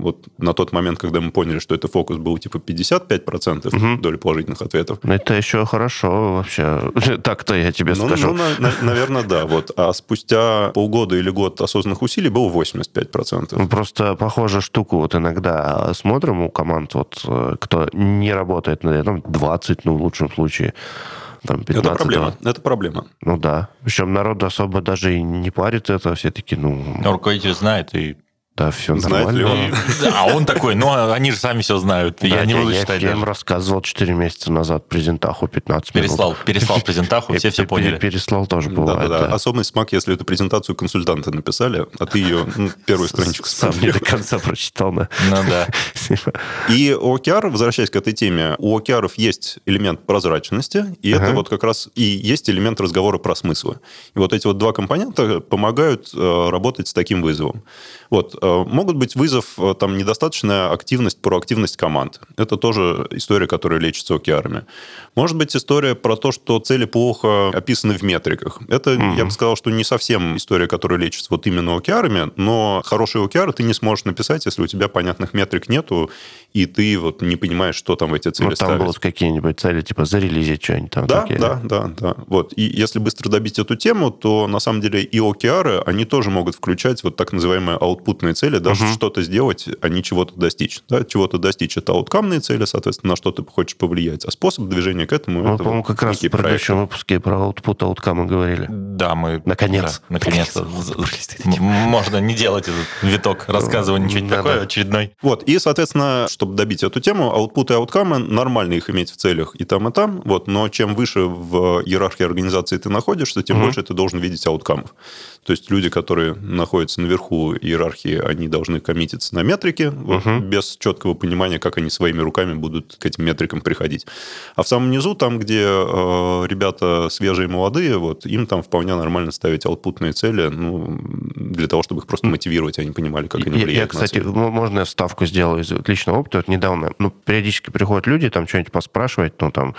Вот на тот момент, когда мы поняли, что это фокус был типа 55% угу. доли положительных ответов. Это еще хорошо вообще. Так-то я тебе ну, скажу. Ну, на, на, наверное, да. Вот. А спустя полгода или год осознанных усилий было 85%. Ну, просто похожая штуку вот иногда смотрим у команд, вот, э, кто не работает над этим, 20, ну, в лучшем случае. Там 15, это проблема. 20. Это проблема. Ну да. Причем народ особо даже и не парит это. Все таки ну... Но руководитель знает и да, все Знает нормально. Ли он? А он такой, ну, они же сами все знают. Да, я не буду я, читать. Я им рассказывал 4 месяца назад презентаху 15 переслал, минут. Переслал презентаху, все все поняли. Переслал тоже бывает. Да, да, смак, если эту презентацию консультанты написали, а ты ее ну, первую страничку Сам не до конца прочитал, да. Ну да. И у OKR, возвращаясь к этой теме, у OKR есть элемент прозрачности, и это вот как раз и есть элемент разговора про смыслы. И вот эти вот два компонента помогают э, работать с таким вызовом. Вот. Э, могут быть вызов, э, там, недостаточная активность, проактивность команд. Это тоже история, которая лечится OKR. Может быть история про то, что цели плохо описаны в метриках. Это, mm-hmm. я бы сказал, что не совсем история, которая лечится вот именно OKR, но хороший OKR ты не сможешь написать, если у тебя понятных метрик нету, и ты вот не понимаешь, что там в эти цели ну, там ставить. будут какие-нибудь цели, типа зарелизить что-нибудь там. Да, такие. да, да, да. Вот. И если быстро добить эту тему, то на самом деле и OKR, они тоже могут включать вот так называемые аутпутные цели, даже угу. что-то сделать, а не чего-то достичь. Да? Чего-то достичь – это ауткамные цели, соответственно, на что ты хочешь повлиять. А способ движения к этому мы, по-моему, как раз в предыдущем выпуске про output, ауткамы говорили. Да, мы... Наконец. Да, наконец-то. Можно не делать этот виток рассказывания, ничего такое очередной. Вот. И, соответственно, чтобы добить эту тему, output и ауткамы, нормально их иметь в целях и там, и там. Вот. Но чем выше в иерархии организации ты находишься, тем больше ты должен видеть ауткамов. То есть люди, которые находятся наверху иерархии они должны коммититься на вот, угу. без четкого понимания, как они своими руками будут к этим метрикам приходить. А в самом низу, там, где э, ребята свежие, молодые, вот, им там вполне нормально ставить аутпутные цели, ну, для того, чтобы их просто мотивировать, они понимали, как они влияют я, кстати, можно я ставку сделаю из личного опыта? Вот недавно, ну, периодически приходят люди, там, что-нибудь поспрашивать, ну, там,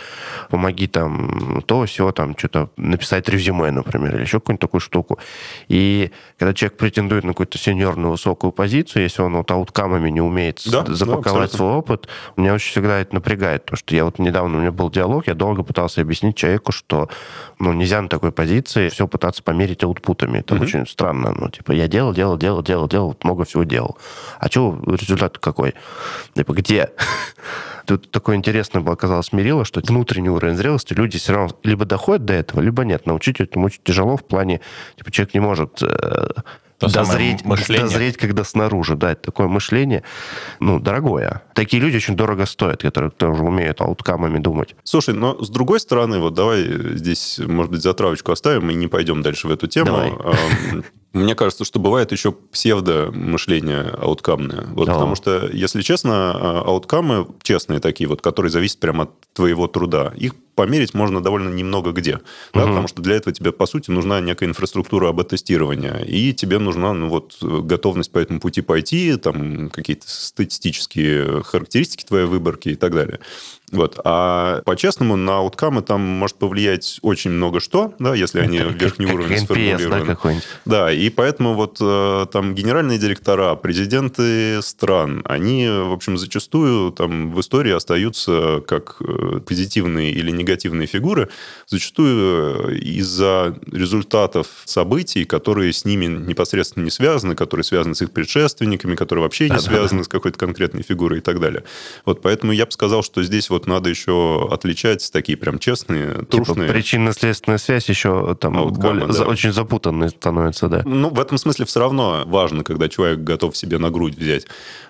помоги там то, все, там, что-то написать резюме, например, или еще какую-нибудь такую штуку. И когда человек претендует на какую-то сеньорную высокую позицию, если он вот ауткамами не умеет да, запаковать да, свой опыт, меня очень всегда это напрягает, потому что я вот недавно, у меня был диалог, я долго пытался объяснить человеку, что, ну, нельзя на такой позиции все пытаться померить аутпутами. Это угу. очень странно. Ну, типа, я делал, делал, делал, делал, делал, много всего делал. А что результат какой? Типа, где? Тут такое интересное было, оказалось, мерило, что внутренний уровень зрелости люди все равно либо доходят до этого, либо нет. Научить этому очень тяжело в плане, типа, человек не может э, то дозреть, дозреть, когда снаружи. Да, это такое мышление, ну, дорогое. Такие люди очень дорого стоят, которые тоже умеют ауткамами думать. Слушай, но с другой стороны, вот давай здесь, может быть, затравочку оставим и не пойдем дальше в эту тему. Давай. Мне кажется, что бывает еще псевдо-мышление ауткамное. Вот, да. Потому что, если честно, а, ауткамы честные такие, вот, которые зависят прямо от твоего труда, их померить можно довольно немного где. Угу. Да, потому что для этого тебе, по сути, нужна некая инфраструктура АБ-тестирования. И тебе нужна ну, вот, готовность по этому пути пойти, там какие-то статистические характеристики твоей выборки и так далее. Вот. А по-честному на ауткамы там может повлиять очень много что, да, если они как, верхний как, уровень как сформулированы. Да, да, и поэтому вот э, там генеральные директора, президенты стран, они, в общем, зачастую там в истории остаются как э, позитивные или негативные фигуры, зачастую э, из-за результатов событий, которые с ними непосредственно не связаны, которые связаны с их предшественниками, которые вообще не да, связаны да. с какой-то конкретной фигурой и так далее. Вот поэтому я бы сказал, что здесь вот надо еще отличать такие прям честные, типа трушные. Типа причинно-следственная связь еще там более, да. очень запутанной становится, да. Ну, в этом смысле все равно важно, когда человек готов себе на грудь взять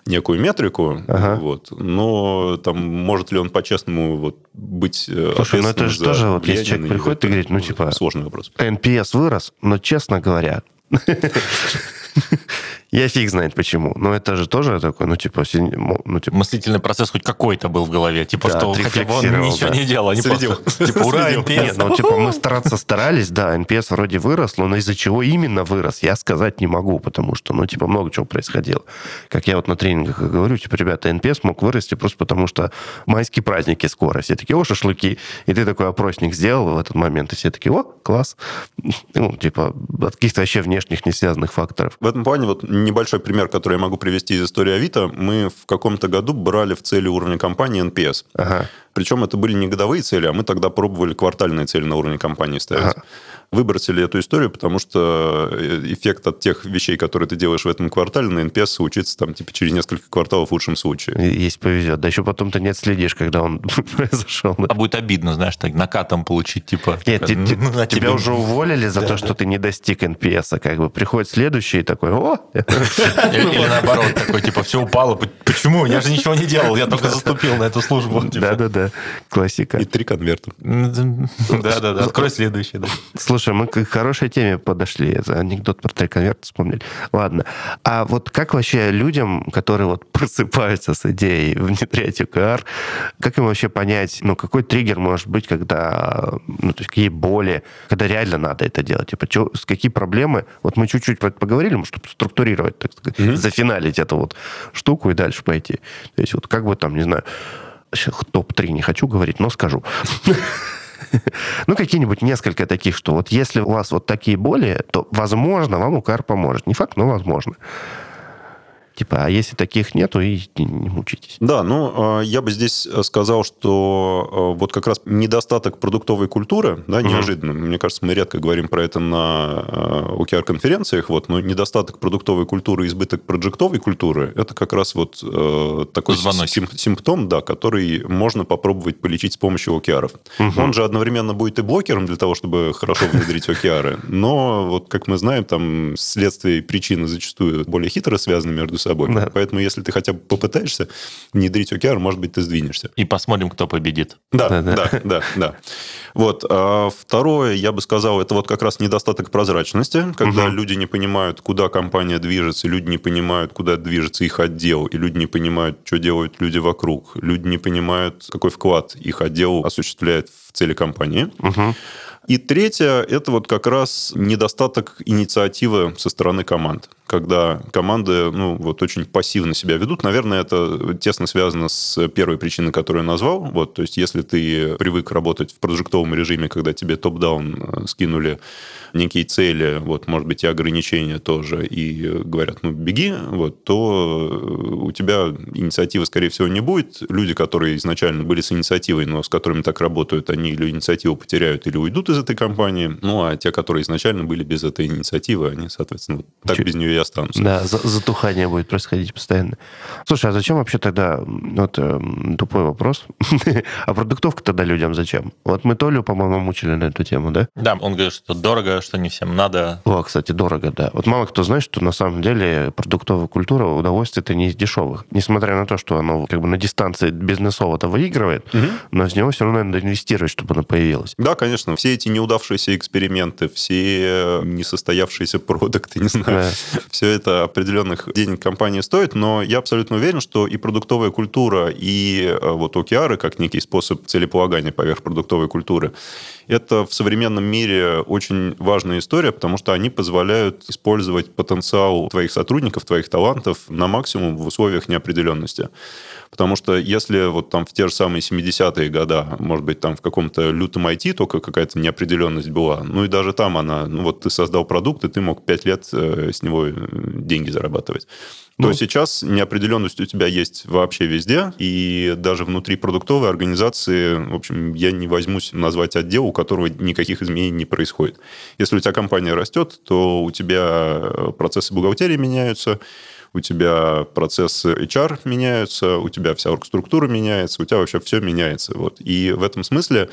некую метрику, ага. вот, но там может ли он по-честному вот быть э, Слушай, ну это же тоже, вот если человек приходит и говорит, ну, типа... Сложный вопрос. NPS вырос, но, честно говоря, Я фиг знает почему. Но это же тоже такой, ну, типа... Ну, типа... Мыслительный процесс хоть какой-то был в голове. Типа, да, что хотя бы он ничего да. не делал. Не Следил. Просто, типа, ура, NPS. Нет, ну, типа, мы стараться старались, да, NPS вроде вырос, но из-за чего именно вырос, я сказать не могу, потому что, ну, типа, много чего происходило. Как я вот на тренингах говорю, типа, ребята, NPS мог вырасти просто потому, что майские праздники скоро. Все такие, о, шашлыки. И ты такой опросник сделал в этот момент, и все такие, о, класс. Ну, типа, от каких-то вообще внешних не связанных факторов. В этом плане вот небольшой пример, который я могу привести из истории Авито. Мы в каком-то году брали в цели уровня компании NPS. Ага. Причем это были не годовые цели, а мы тогда пробовали квартальные цели на уровне компании ставить. Ага выбросили эту историю, потому что э, эффект от тех вещей, которые ты делаешь в этом квартале, на NPS случится там типа через несколько кварталов в лучшем случае. Есть повезет. Да еще потом ты не отследишь, когда он произошел. А будет обидно, знаешь, так накатом получить, типа... Нет, ну, тебя уже уволили за то, что ты не достиг NPS. А как бы приходит следующий такой, о! Или наоборот, такой, типа, все упало. Почему? Я же ничего не делал, я только заступил на эту службу. Типа. Классика. И три конверта. Да-да-да, открой следующий. Слушай, мы к хорошей теме подошли. Это анекдот про три конверта вспомнили. Ладно. А вот как вообще людям, которые вот просыпаются с идеей внедрять OKR, как им вообще понять, ну, какой триггер может быть, когда, ну, то есть какие боли, когда реально надо это делать? Типа, чё, с какие проблемы? Вот мы чуть-чуть про это поговорили, чтобы структурировать, так сказать, mm-hmm. зафиналить эту вот штуку и дальше пойти. То есть вот как бы там, не знаю, топ-3 не хочу говорить, но скажу. Ну, какие-нибудь несколько таких, что вот если у вас вот такие боли, то, возможно, вам УКР поможет. Не факт, но возможно. Типа, а если таких нету, и не мучитесь. Да, ну, а, я бы здесь сказал, что а, вот как раз недостаток продуктовой культуры, да, неожиданно, угу. мне кажется, мы редко говорим про это на OKR-конференциях, вот, но недостаток продуктовой культуры и избыток проджектовой культуры, это как раз вот э, такой сим- симптом, да, который можно попробовать полечить с помощью OKR. Угу. Он же одновременно будет и блокером для того, чтобы хорошо внедрить OKR, но вот, как мы знаем, там следствия и причины зачастую более хитро связаны между собой, собой. Да. Поэтому, если ты хотя бы попытаешься внедрить OKR, может быть, ты сдвинешься. И посмотрим, кто победит. Да, да, да, да. да. Вот. А второе, я бы сказал, это вот как раз недостаток прозрачности, когда угу. люди не понимают, куда компания движется, люди не понимают, куда движется их отдел, и люди не понимают, что делают люди вокруг, люди не понимают, какой вклад их отдел осуществляет в цели компании. Угу. И третье – это вот как раз недостаток инициативы со стороны команд когда команды ну, вот, очень пассивно себя ведут. Наверное, это тесно связано с первой причиной, которую я назвал. Вот, то есть, если ты привык работать в проджектовом режиме, когда тебе топ-даун э, скинули некие цели, вот, может быть, и ограничения тоже, и говорят, ну, беги, вот, то э, у тебя инициативы, скорее всего, не будет. Люди, которые изначально были с инициативой, но с которыми так работают, они или инициативу потеряют, или уйдут из этой компании. Ну, а те, которые изначально были без этой инициативы, они, соответственно, вот так Чуть... без нее и останутся. Да, затухание будет происходить постоянно. Слушай, а зачем вообще тогда, вот э, тупой вопрос, а продуктовка тогда людям зачем? Вот мы Толю, по-моему, мучили на эту тему, да? Да, он говорит, что дорого, что не всем надо. О, кстати, дорого, да. Вот мало кто знает, что на самом деле продуктовая культура, удовольствие это не из дешевых. Несмотря на то, что оно как бы на дистанции бизнесово-то выигрывает, угу. но из него все равно надо инвестировать, чтобы оно появилось. Да, конечно. Все эти неудавшиеся эксперименты, все несостоявшиеся продукты, не знаю, да все это определенных денег компании стоит, но я абсолютно уверен, что и продуктовая культура, и э, вот OKR, как некий способ целеполагания поверх продуктовой культуры, это в современном мире очень важная история, потому что они позволяют использовать потенциал твоих сотрудников, твоих талантов на максимум в условиях неопределенности. Потому что если вот там в те же самые 70-е годы, может быть, там в каком-то лютом IT только какая-то неопределенность была, ну и даже там она, ну вот ты создал продукт, и ты мог 5 лет э, с него э, деньги зарабатывать. Ну, то сейчас неопределенность у тебя есть вообще везде, и даже внутри продуктовой организации, в общем, я не возьмусь назвать отдел, у которого никаких изменений не происходит. Если у тебя компания растет, то у тебя э, процессы бухгалтерии меняются, у тебя процессы HR меняются, у тебя вся оргструктура меняется, у тебя вообще все меняется. Вот. И в этом смысле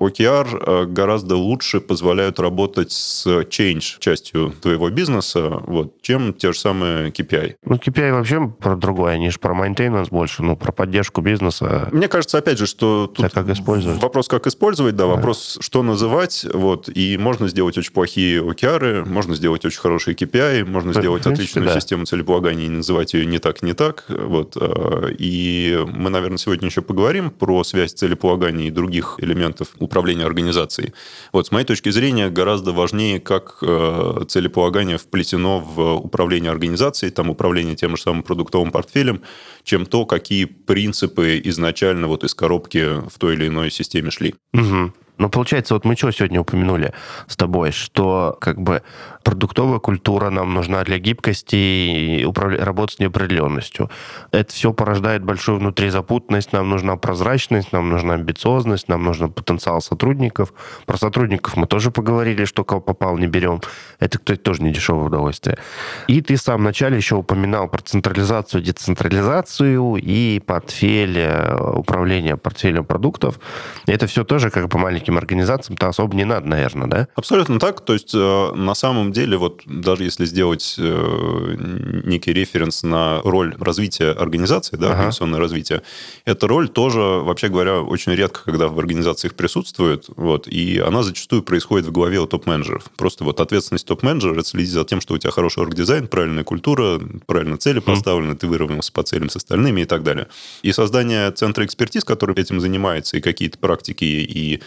OKR э, гораздо лучше позволяют работать с change частью твоего бизнеса, вот, чем те же самые KPI. Ну, KPI вообще про другое, они же про maintenance больше, ну, про поддержку бизнеса. Мне кажется, опять же, что тут как использовать. вопрос, как использовать, да, да, вопрос, что называть, вот, и можно сделать очень плохие OKR, можно сделать очень хорошие KPI, можно сделать принципе, отличную да. систему целеполагания и называть ее не так, не так, вот, э, и мы, наверное, сегодня еще поговорим про связь целеполагания и других элементов управления организацией. Вот, с моей точки зрения, гораздо важнее, как э, целеполагание вплетено в управление организацией, там, управление тем же самым продуктовым портфелем, чем то, какие принципы изначально вот из коробки в той или иной системе шли. Угу. Ну, получается, вот мы что сегодня упомянули с тобой, что как бы продуктовая культура нам нужна для гибкости и управля... работы с неопределенностью. Это все порождает большую внутризапутанность, нам нужна прозрачность, нам нужна амбициозность, нам нужен потенциал сотрудников. Про сотрудников мы тоже поговорили, что кого попал, не берем. Это, кстати, тоже не дешевое удовольствие. И ты сам вначале еще упоминал про централизацию, децентрализацию и портфель, э, управление портфелем продуктов. Это все тоже как бы маленький маленьким организациям-то особо не надо, наверное, да? Абсолютно так. То есть, э, на самом деле, вот даже если сделать э, некий референс на роль развития организации, да, ага. организационное развитие, эта роль тоже, вообще говоря, очень редко, когда в организациях присутствует, вот, и она зачастую происходит в голове у топ-менеджеров. Просто вот ответственность топ-менеджера – это следить за тем, что у тебя хороший оргдизайн, правильная культура, правильно цели поставлены, ты выровнялся по целям с остальными и так далее. И создание центра экспертиз, который этим занимается, и какие-то практики, и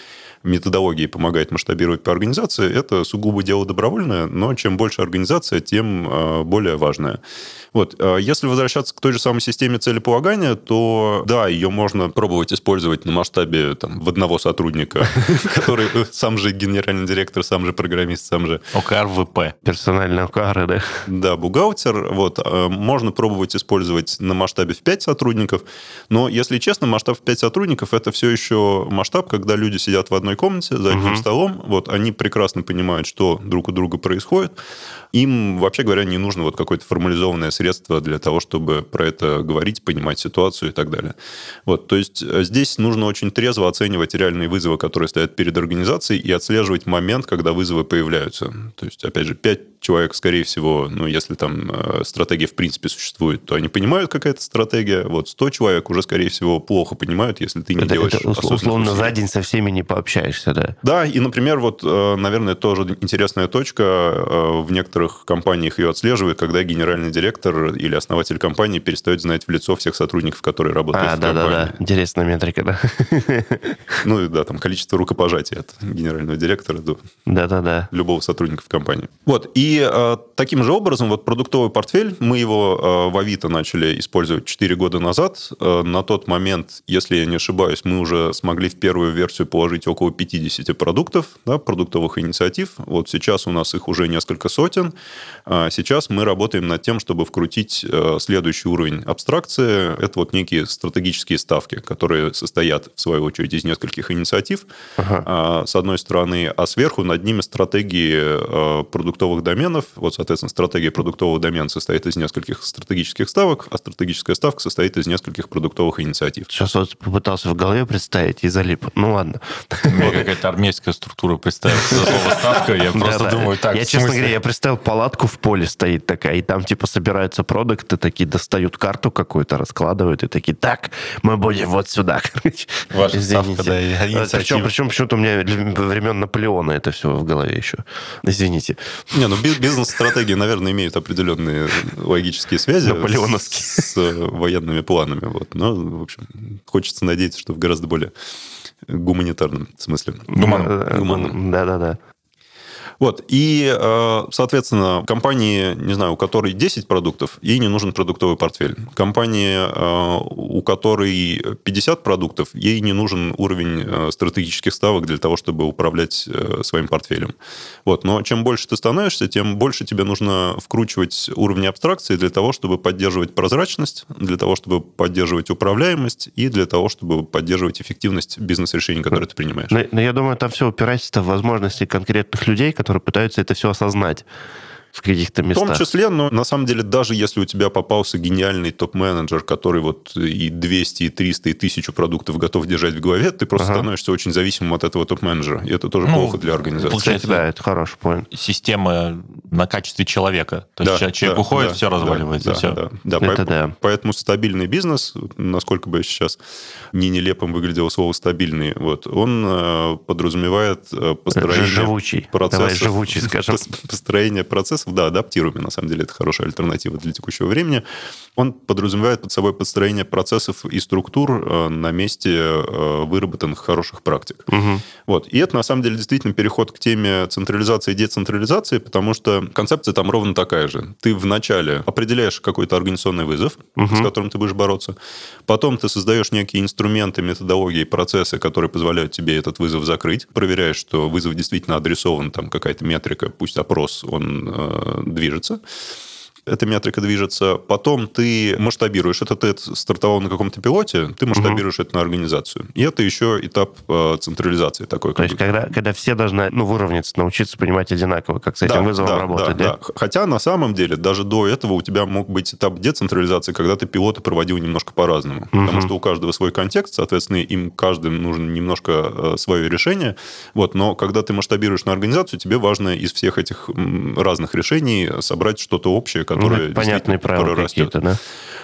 методологии помогает масштабировать по организации, это сугубо дело добровольное, но чем больше организация, тем э, более важная. Вот. Э, если возвращаться к той же самой системе целеполагания, то да, ее можно пробовать использовать на масштабе там, в одного сотрудника, который сам же генеральный директор, сам же программист, сам же... ОКР ВП. Персональный ОКР, да? Да, бухгалтер. Вот. Э, можно пробовать использовать на масштабе в 5 сотрудников, но, если честно, масштаб в 5 сотрудников – это все еще масштаб, когда люди сидят в одной комнате за одним столом, вот, они прекрасно понимают, что друг у друга происходит, им, вообще говоря, не нужно вот какое-то формализованное средство для того, чтобы про это говорить, понимать ситуацию и так далее. Вот, то есть э, здесь нужно очень трезво оценивать реальные вызовы, которые стоят перед организацией, и отслеживать момент, когда вызовы появляются. То есть, опять же, 5 человек, скорее всего, ну, если там э, стратегия в принципе существует, то они понимают, какая это стратегия. Вот 100 человек уже, скорее всего, плохо понимают, если ты не это, делаешь это, Условно, за день со всеми не пообщаешься, да? Да, и, например, вот, э, наверное, тоже интересная точка, э, в некоторых компаниях ее отслеживают, когда генеральный директор или основатель компании перестает знать в лицо всех сотрудников, которые работают а, в да, компании. Да, да, интересная метрика, да. Ну, да, там количество рукопожатий от генерального директора до да, да, да. любого сотрудника в компании. Вот, и э, таким же образом, вот продуктовый портфель, мы его э, в Авито начали использовать 4 года назад. Э, на тот момент, если я не ошибаюсь, мы уже смогли в первую версию положить около 50 продуктов, да, продуктовых инициатив. Вот сейчас у нас их уже несколько сотен. А сейчас мы работаем над тем, чтобы вкрутить э, следующий уровень абстракции. Это вот некие стратегические ставки, которые состоят, в свою очередь, из нескольких инициатив, ага. А, с одной стороны, а сверху над ними стратегии э, продуктовых доменов. Вот, соответственно, стратегия продуктового домена состоит из нескольких стратегических ставок, а стратегическая ставка состоит из нескольких продуктовых инициатив. Сейчас вот попытался в голове представить и залип. Ну ладно. Мне какая-то армейская структура представится за слово ставка. Я просто думаю, так, Я, честно говоря, я представил палатку в поле стоит такая, и там типа собираются продукты, такие достают карту какую-то, раскладывают, и такие, так, мы будем вот сюда. Ваша ставка, да, Причем, причем почему-то у меня времен Наполеона это все в голове еще. Извините. Не, ну бизнес-стратегии, наверное, имеют определенные логические связи Наполеоновские. с военными планами. Вот. Но, в общем, хочется надеяться, что в гораздо более гуманитарном смысле. Гуманном. Да-да-да. Вот. И, э, соответственно, компании, не знаю, у которой 10 продуктов, ей не нужен продуктовый портфель. Компании, э, у которой 50 продуктов, ей не нужен уровень э, стратегических ставок для того, чтобы управлять своим портфелем. Вот. Но чем больше ты становишься, тем больше тебе нужно вкручивать уровни абстракции для того, чтобы поддерживать прозрачность, для того, чтобы поддерживать управляемость и для того, чтобы поддерживать эффективность бизнес-решений, которые ты принимаешь. Но, но я думаю, там все упирается в возможности конкретных людей, которые которые пытаются это все осознать в каких-то местах. В том числе, но на самом деле, даже если у тебя попался гениальный топ-менеджер, который вот и 200, и 300, и 1000 продуктов готов держать в голове, ты просто ага. становишься очень зависимым от этого топ-менеджера. И это тоже ну, плохо для организации. Получается, да, это хороший поинт. Система на качестве человека. То есть да, человек да, уходит, да, все разваливается. Да, все. да, да. Это поэтому, да. поэтому стабильный бизнес, насколько бы сейчас не нелепым выглядело слово «стабильный», вот, он э, подразумевает э, построение живучий. процессов. Давай живучий скажем. Построение процессов, да, адаптируемый, на самом деле это хорошая альтернатива для текущего времени. Он подразумевает под собой построение процессов и структур э, на месте э, выработанных хороших практик. Угу. Вот. И это, на самом деле, действительно переход к теме централизации и децентрализации, потому что концепция там ровно такая же. Ты вначале определяешь какой-то организационный вызов, угу. с которым ты будешь бороться. Потом ты создаешь некие инструменты, методологии, процессы, которые позволяют тебе этот вызов закрыть. Проверяешь, что вызов действительно адресован, там какая-то метрика, пусть опрос, он э, движется эта метрика движется. Потом ты масштабируешь это, ты стартовал на каком-то пилоте, ты масштабируешь угу. это на организацию. И это еще этап э, централизации такой. То есть, когда, когда все должны ну, выровняться, научиться понимать одинаково, как с этим да, вызовом да, работать. Да, да? да. Хотя на самом деле даже до этого у тебя мог быть этап децентрализации, когда ты пилоты проводил немножко по-разному. Угу. Потому что у каждого свой контекст, соответственно, им каждым нужно немножко э, свое решение. Вот, но когда ты масштабируешь на организацию, тебе важно из всех этих разных решений собрать что-то общее, которые ну, понятные правила какие-то, да?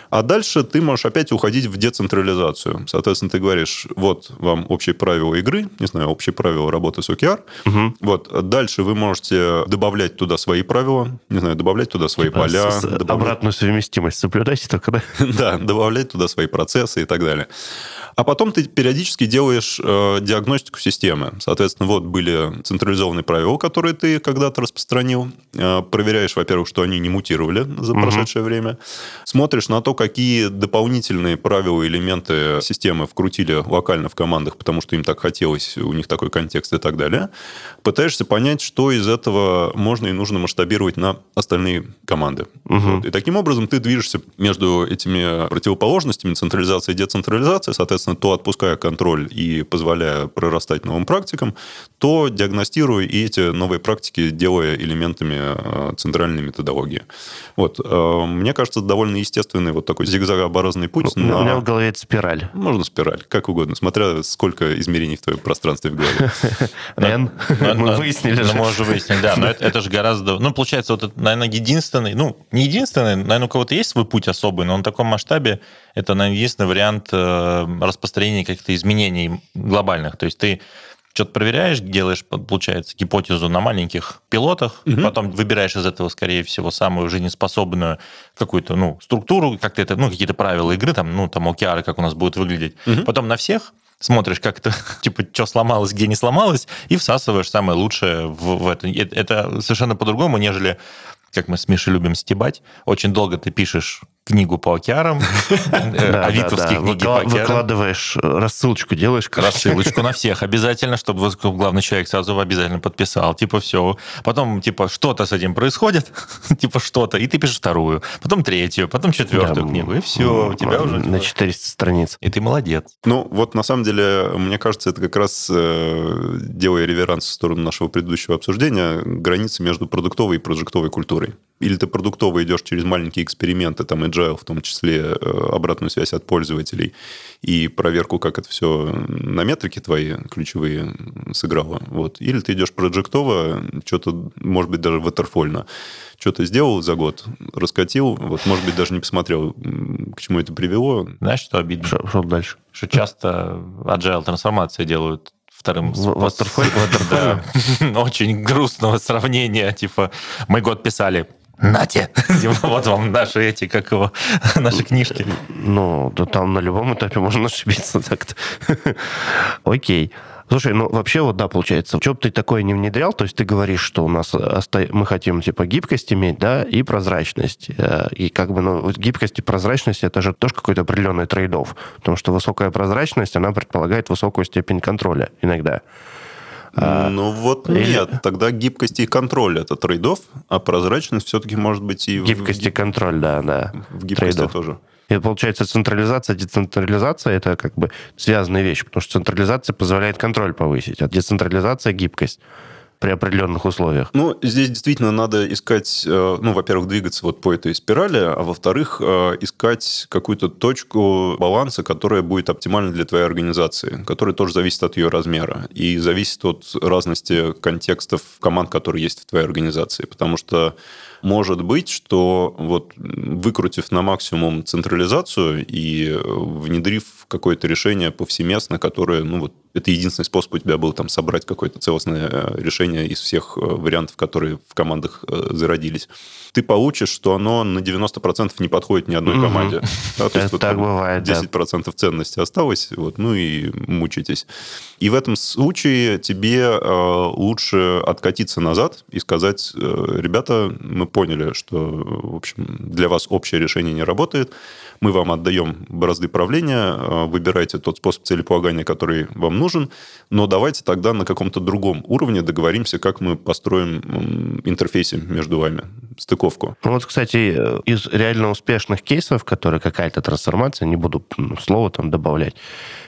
А дальше ты можешь опять уходить в децентрализацию. Соответственно, ты говоришь, вот вам общие правила игры, не знаю, общие правила работы с OKR. Угу. Вот. Дальше вы можете добавлять туда свои правила, не знаю, добавлять туда свои типа поля. С, добавлять... Обратную совместимость соблюдайте только, да? Да, добавлять туда свои процессы и так далее. А потом ты периодически делаешь э, диагностику системы. Соответственно, вот были централизованные правила, которые ты когда-то распространил. Э, проверяешь, во-первых, что они не мутировали за угу. прошедшее время. Смотришь на то, какие дополнительные правила, элементы системы вкрутили локально в командах, потому что им так хотелось, у них такой контекст и так далее. Пытаешься понять, что из этого можно и нужно масштабировать на остальные команды. Угу. Вот. И таким образом ты движешься между этими противоположностями, централизация и децентрализация, соответственно, соответственно, то отпуская контроль и позволяя прорастать новым практикам, то диагностируя и эти новые практики делая элементами э, центральной методологии. Вот. Э, мне кажется, довольно естественный вот такой зигзагообразный путь. Ну, на... У меня в голове это спираль. Можно спираль, как угодно, смотря сколько измерений в твоем пространстве в голове. N. Мы выяснили же. Мы уже выяснили, да. Но это же гораздо... Ну, получается, вот это, наверное, единственный... Ну, не единственный, наверное, у кого-то есть свой путь особый, но он в таком масштабе это, наверное, единственный вариант распространения каких-то изменений глобальных. То есть ты что-то проверяешь, делаешь, получается, гипотезу на маленьких пилотах, угу. потом выбираешь из этого, скорее всего, самую жизнеспособную какую-то, ну, структуру, как-то это, ну, какие-то правила игры, там, ну, там, OKR, как у нас будет выглядеть. Угу. Потом на всех смотришь, как это, типа, что сломалось, где не сломалось, и всасываешь самое лучшее в, в это. Это совершенно по-другому, нежели как мы с Мишей любим стебать, очень долго ты пишешь книгу по океарам, э, авитовские книги по океарам. Выкладываешь, э, рассылочку делаешь. Рассылочку на всех обязательно, чтобы главный человек сразу обязательно подписал. Типа все. Потом, типа, что-то с этим происходит, типа что-то, и ты пишешь вторую, потом третью, потом четвертую книгу, и все, у тебя уже... На 400 страниц. И ты молодец. Ну, вот на самом деле, мне кажется, это как раз, э, делая реверанс в сторону нашего предыдущего обсуждения, границы между продуктовой и прожектовой культурой. Или ты продуктово идешь через маленькие эксперименты, там, agile, в том числе э, обратную связь от пользователей, и проверку, как это все на метрики твои ключевые сыграло. Вот. Или ты идешь проджектово, что-то, может быть, даже ватерфольно. Что-то сделал за год, раскатил, вот, может быть, даже не посмотрел, к чему это привело. Знаешь, что обидно? Что, что дальше? Что часто agile трансформации делают вторым... Ватерфоль? Да. Очень грустного сравнения. Типа, мы год писали, Нате, вот вам наши эти, как его, наши книжки. Ну, да там на любом этапе можно ошибиться так-то. Окей. Слушай, ну вообще вот да, получается, что бы ты такое не внедрял, то есть ты говоришь, что у нас оста... мы хотим типа гибкость иметь, да, и прозрачность. Э, и как бы, ну, гибкость и прозрачность это же тоже какой-то определенный трейдов, потому что высокая прозрачность, она предполагает высокую степень контроля иногда. А, ну вот Или... нет, тогда гибкость и контроль это трейдов, а прозрачность все-таки может быть и... Гибкость в... и контроль, да, да. В гибкости трейдов. тоже. И получается централизация, децентрализация это как бы связанные вещи, потому что централизация позволяет контроль повысить, а децентрализация гибкость при определенных условиях. Ну, здесь действительно надо искать, э, ну, во-первых, двигаться вот по этой спирали, а во-вторых, э, искать какую-то точку баланса, которая будет оптимальна для твоей организации, которая тоже зависит от ее размера и зависит от разности контекстов команд, которые есть в твоей организации. Потому что может быть, что вот выкрутив на максимум централизацию и внедрив какое-то решение повсеместно, которое, ну вот, это единственный способ у тебя был там собрать какое-то целостное э, решение из всех э, вариантов, которые в командах э, зародились. Ты получишь, что оно на 90% не подходит ни одной угу. команде. Да, то есть, вот, так бывает, 10% да. ценности осталось, вот, ну и мучитесь. И в этом случае тебе лучше откатиться назад и сказать, ребята, мы поняли, что, в общем, для вас общее решение не работает, мы вам отдаем бразды правления, э, выбирайте тот способ целеполагания, который вам нужен, но давайте тогда на каком-то другом уровне договоримся, как мы построим интерфейсе между вами, стыковку. Ну вот, кстати, э, из реально успешных кейсов, которые какая-то трансформация, не буду слово там добавлять,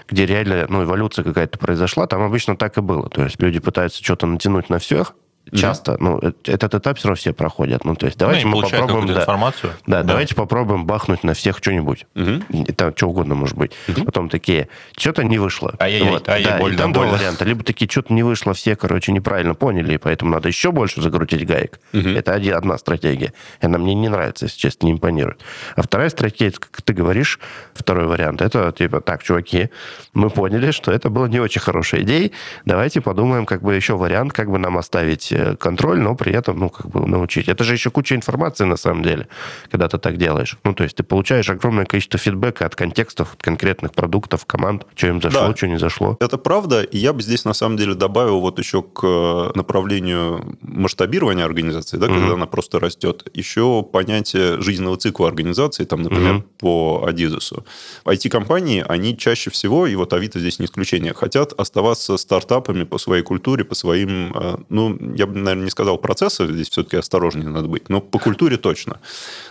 где реально ну, эволюция какая-то произошла, там обычно так и было. То есть люди пытаются что-то натянуть на всех, часто, ну, этот этап все равно все проходят. Ну, то есть давайте ну, мы попробуем... Да, информацию. Да, да, давайте попробуем бахнуть на всех что-нибудь. Угу. Это что угодно может быть. Угу. Потом такие, что-то не вышло. А я, вот, а да, больно, и там больно. два варианта. Либо такие, что-то не вышло, все, короче, неправильно поняли, и поэтому надо еще больше закрутить гаек. Угу. Это один, одна стратегия. Она мне не нравится, если честно, не импонирует. А вторая стратегия, как ты говоришь, второй вариант, это типа, так, чуваки, мы поняли, что это было не очень хорошая идея, давайте подумаем, как бы еще вариант, как бы нам оставить э, контроль, но при этом, ну, как бы научить. Это же еще куча информации, на самом деле, когда ты так делаешь. Ну, то есть ты получаешь огромное количество фидбэка от контекстов, от конкретных продуктов, команд, что им зашло, да. что не зашло. Это правда, и я бы здесь, на самом деле, добавил вот еще к э, направлению масштабирования организации, да, mm-hmm. когда она просто растет, еще понятие жизненного цикла организации, там, например, mm-hmm. по Адизусу. IT-компании, они чаще всего, и вот Авито здесь не исключение, хотят оставаться стартапами по своей культуре, по своим, э, ну, я бы, наверное, не сказал процесса, здесь все-таки осторожнее надо быть, но по культуре точно.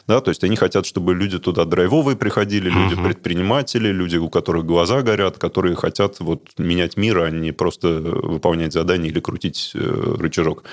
Да, то есть они хотят, чтобы люди туда драйвовые приходили, люди угу. предприниматели, люди, у которых глаза горят, которые хотят вот менять мир, а не просто выполнять задания или крутить э, рычажок.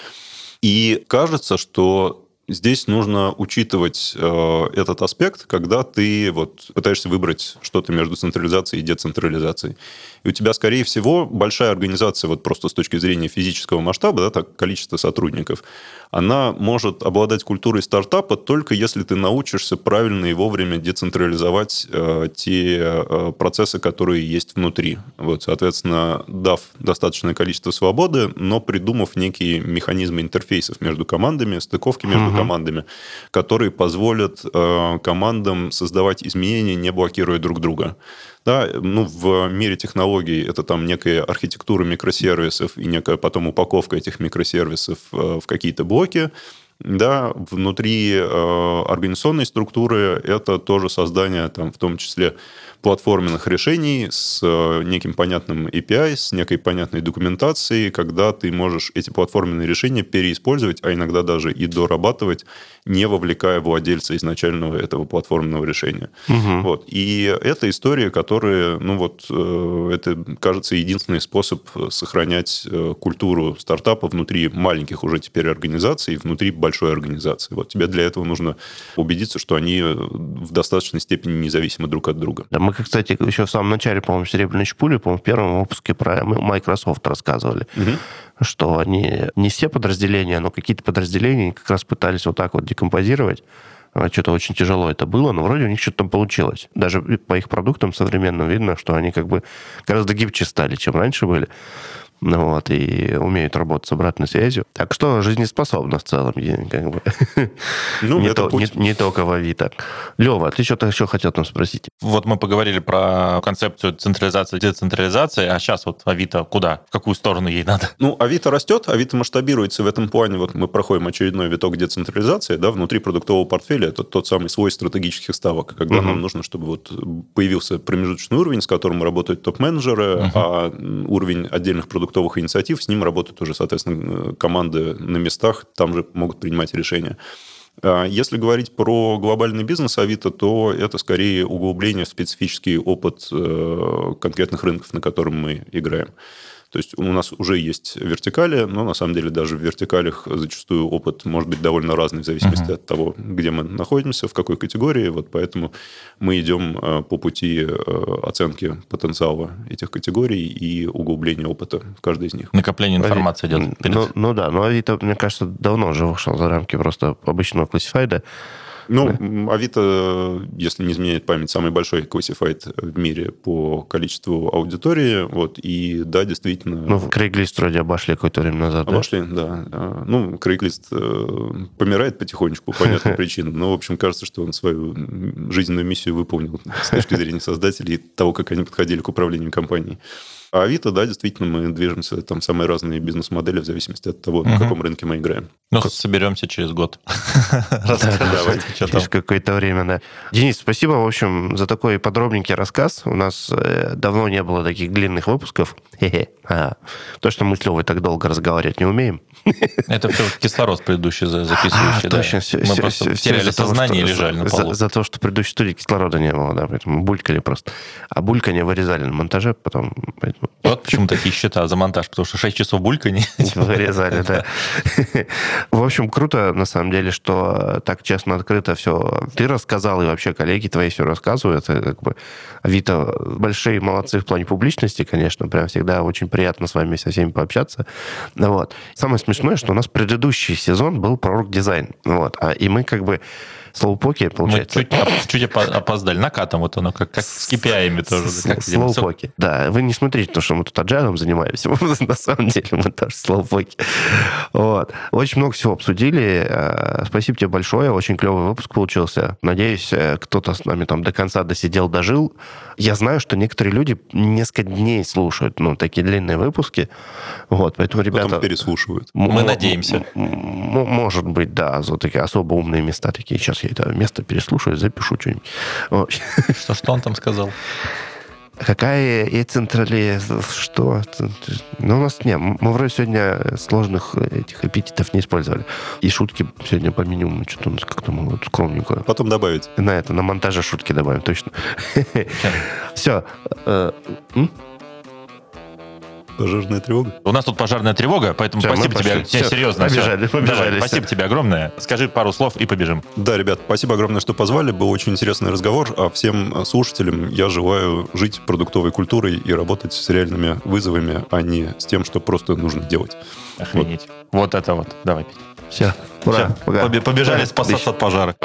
И кажется, что Здесь нужно учитывать э, этот аспект, когда ты вот пытаешься выбрать что-то между централизацией и децентрализацией. И у тебя, скорее всего, большая организация, вот просто с точки зрения физического масштаба, да, так, количество сотрудников, она может обладать культурой стартапа только если ты научишься правильно и вовремя децентрализовать э, те э, процессы, которые есть внутри. Вот, соответственно, дав достаточное количество свободы, но придумав некие механизмы интерфейсов между командами, стыковки между угу. командами, которые позволят э, командам создавать изменения, не блокируя друг друга. Да, ну, в мире технологий это там некая архитектура микросервисов и некая потом упаковка этих микросервисов э, в какие-то блоки. Да, внутри э, организационной структуры это тоже создание, там, в том числе, платформенных решений с э, неким понятным API, с некой понятной документацией, когда ты можешь эти платформенные решения переиспользовать, а иногда даже и дорабатывать, не вовлекая владельца изначального этого платформенного решения. Угу. Вот. И это история, которая, ну вот, э, это, кажется, единственный способ сохранять э, культуру стартапа внутри маленьких уже теперь организаций, внутри большой организации. Вот тебе для этого нужно убедиться, что они в достаточной степени независимы друг от друга. Да, мы кстати, еще в самом начале, по-моему, «Серебряной шпули», по-моему, в первом выпуске про Microsoft рассказывали, угу. что они не все подразделения, но какие-то подразделения как раз пытались вот так вот декомпозировать. А, что-то очень тяжело это было, но вроде у них что-то там получилось. Даже по их продуктам современным видно, что они как бы гораздо гибче стали, чем раньше были ну, вот, и умеют работать с обратной связью. Так что жизнеспособно в целом, как бы. Ну, не, то, путь... не, не только в Авито. Лева, ты что-то еще хотел там спросить? Вот мы поговорили про концепцию централизации, децентрализации, а сейчас вот Авито куда? В какую сторону ей надо? Ну, Авито растет, Авито масштабируется в этом плане. Вот мы проходим очередной виток децентрализации, да, внутри продуктового портфеля. Это тот самый свой стратегических ставок, когда угу. нам нужно, чтобы вот появился промежуточный уровень, с которым работают топ-менеджеры, угу. а уровень отдельных продуктов продуктовых инициатив, с ним работают уже, соответственно, команды на местах, там же могут принимать решения. А если говорить про глобальный бизнес Авито, то это скорее углубление в специфический опыт э, конкретных рынков, на котором мы играем. То есть у нас уже есть вертикали, но на самом деле даже в вертикалях зачастую опыт может быть довольно разный в зависимости uh-huh. от того, где мы находимся, в какой категории. Вот поэтому мы идем э, по пути э, оценки потенциала этих категорий и углубления опыта в каждой из них. Накопление информации идет. Перед... Ну, ну да, но Авито, мне кажется, давно уже вышел за рамки просто обычного классифайда. Ну, да. Авито, если не изменяет память, самый большой классифайт в мире по количеству аудитории. Вот, и да, действительно... Ну, Craigslist вроде обошли какое-то время назад, Обошли, да. да. Ну, Craigslist э, помирает потихонечку по понятным причинам. Но, в общем, кажется, что он свою жизненную миссию выполнил с точки зрения создателей того, как они подходили к управлению компанией. А Авито, да, действительно, мы движемся, там самые разные бизнес-модели в зависимости от того, угу. на каком рынке мы играем. Ну, как... соберемся через год. Давайте. Через какое-то время, да. Денис, спасибо, в общем, за такой подробненький рассказ. У нас э, давно не было таких длинных выпусков. А, то, что мы с Левой так долго разговаривать не умеем. Это все кислород предыдущий записывающий. А, точно. Мы просто теряли сознание и лежали на полу. За то, что в предыдущей студии кислорода не было, да, поэтому булькали просто. А бульканье вырезали на монтаже, потом вот почему такие счета за монтаж, потому что 6 часов булькани. Вырезали, да. В общем, круто, на самом деле, что так честно, открыто все ты рассказал, и вообще коллеги твои все рассказывают. Как бы Авито большие молодцы в плане публичности, конечно, прям всегда очень приятно с вами со всеми пообщаться. Вот. Самое смешное, что у нас предыдущий сезон был про орг-дизайн. Вот. А, и мы как бы Слоупоки, получается. Мы чуть, чуть опоздали. Накатом вот оно, как, как с KPI тоже. Слоупоки. Да, вы не смотрите, то, что мы тут аджайлом занимаемся. На самом деле мы тоже слоупоки. Вот. Очень много всего обсудили. Э, спасибо тебе большое. Очень клевый выпуск получился. Надеюсь, э, кто-то с нами там до конца досидел, дожил. Я знаю, что некоторые люди несколько дней слушают, ну, такие длинные выпуски. Вот, поэтому, ребята... Потом переслушивают. Мы надеемся. Может быть, да, за такие особо умные места такие. Сейчас я это место переслушаю, запишу что-нибудь. Что, что он там сказал? Какая и централи, что? Ну, у нас не, мы вроде сегодня сложных этих эпитетов не использовали. И шутки сегодня по минимуму, что-то у нас как-то мы вот скромненько. Потом добавить. На это, на монтаже шутки добавим, точно. Все. Пожарная тревога? У нас тут пожарная тревога, поэтому все, спасибо тебе. Все, серьезно. Побежали, все. побежали. Давай, спасибо тебе огромное. Скажи пару слов и побежим. Да, ребят, спасибо огромное, что позвали. Был очень интересный разговор. А всем слушателям я желаю жить продуктовой культурой и работать с реальными вызовами, а не с тем, что просто нужно делать. Охренеть. Вот, вот это вот. Давай, Петя. Все. Ура. Все. Пока. Побежали Ура. спасаться от пожара.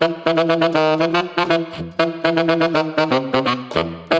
Thank you.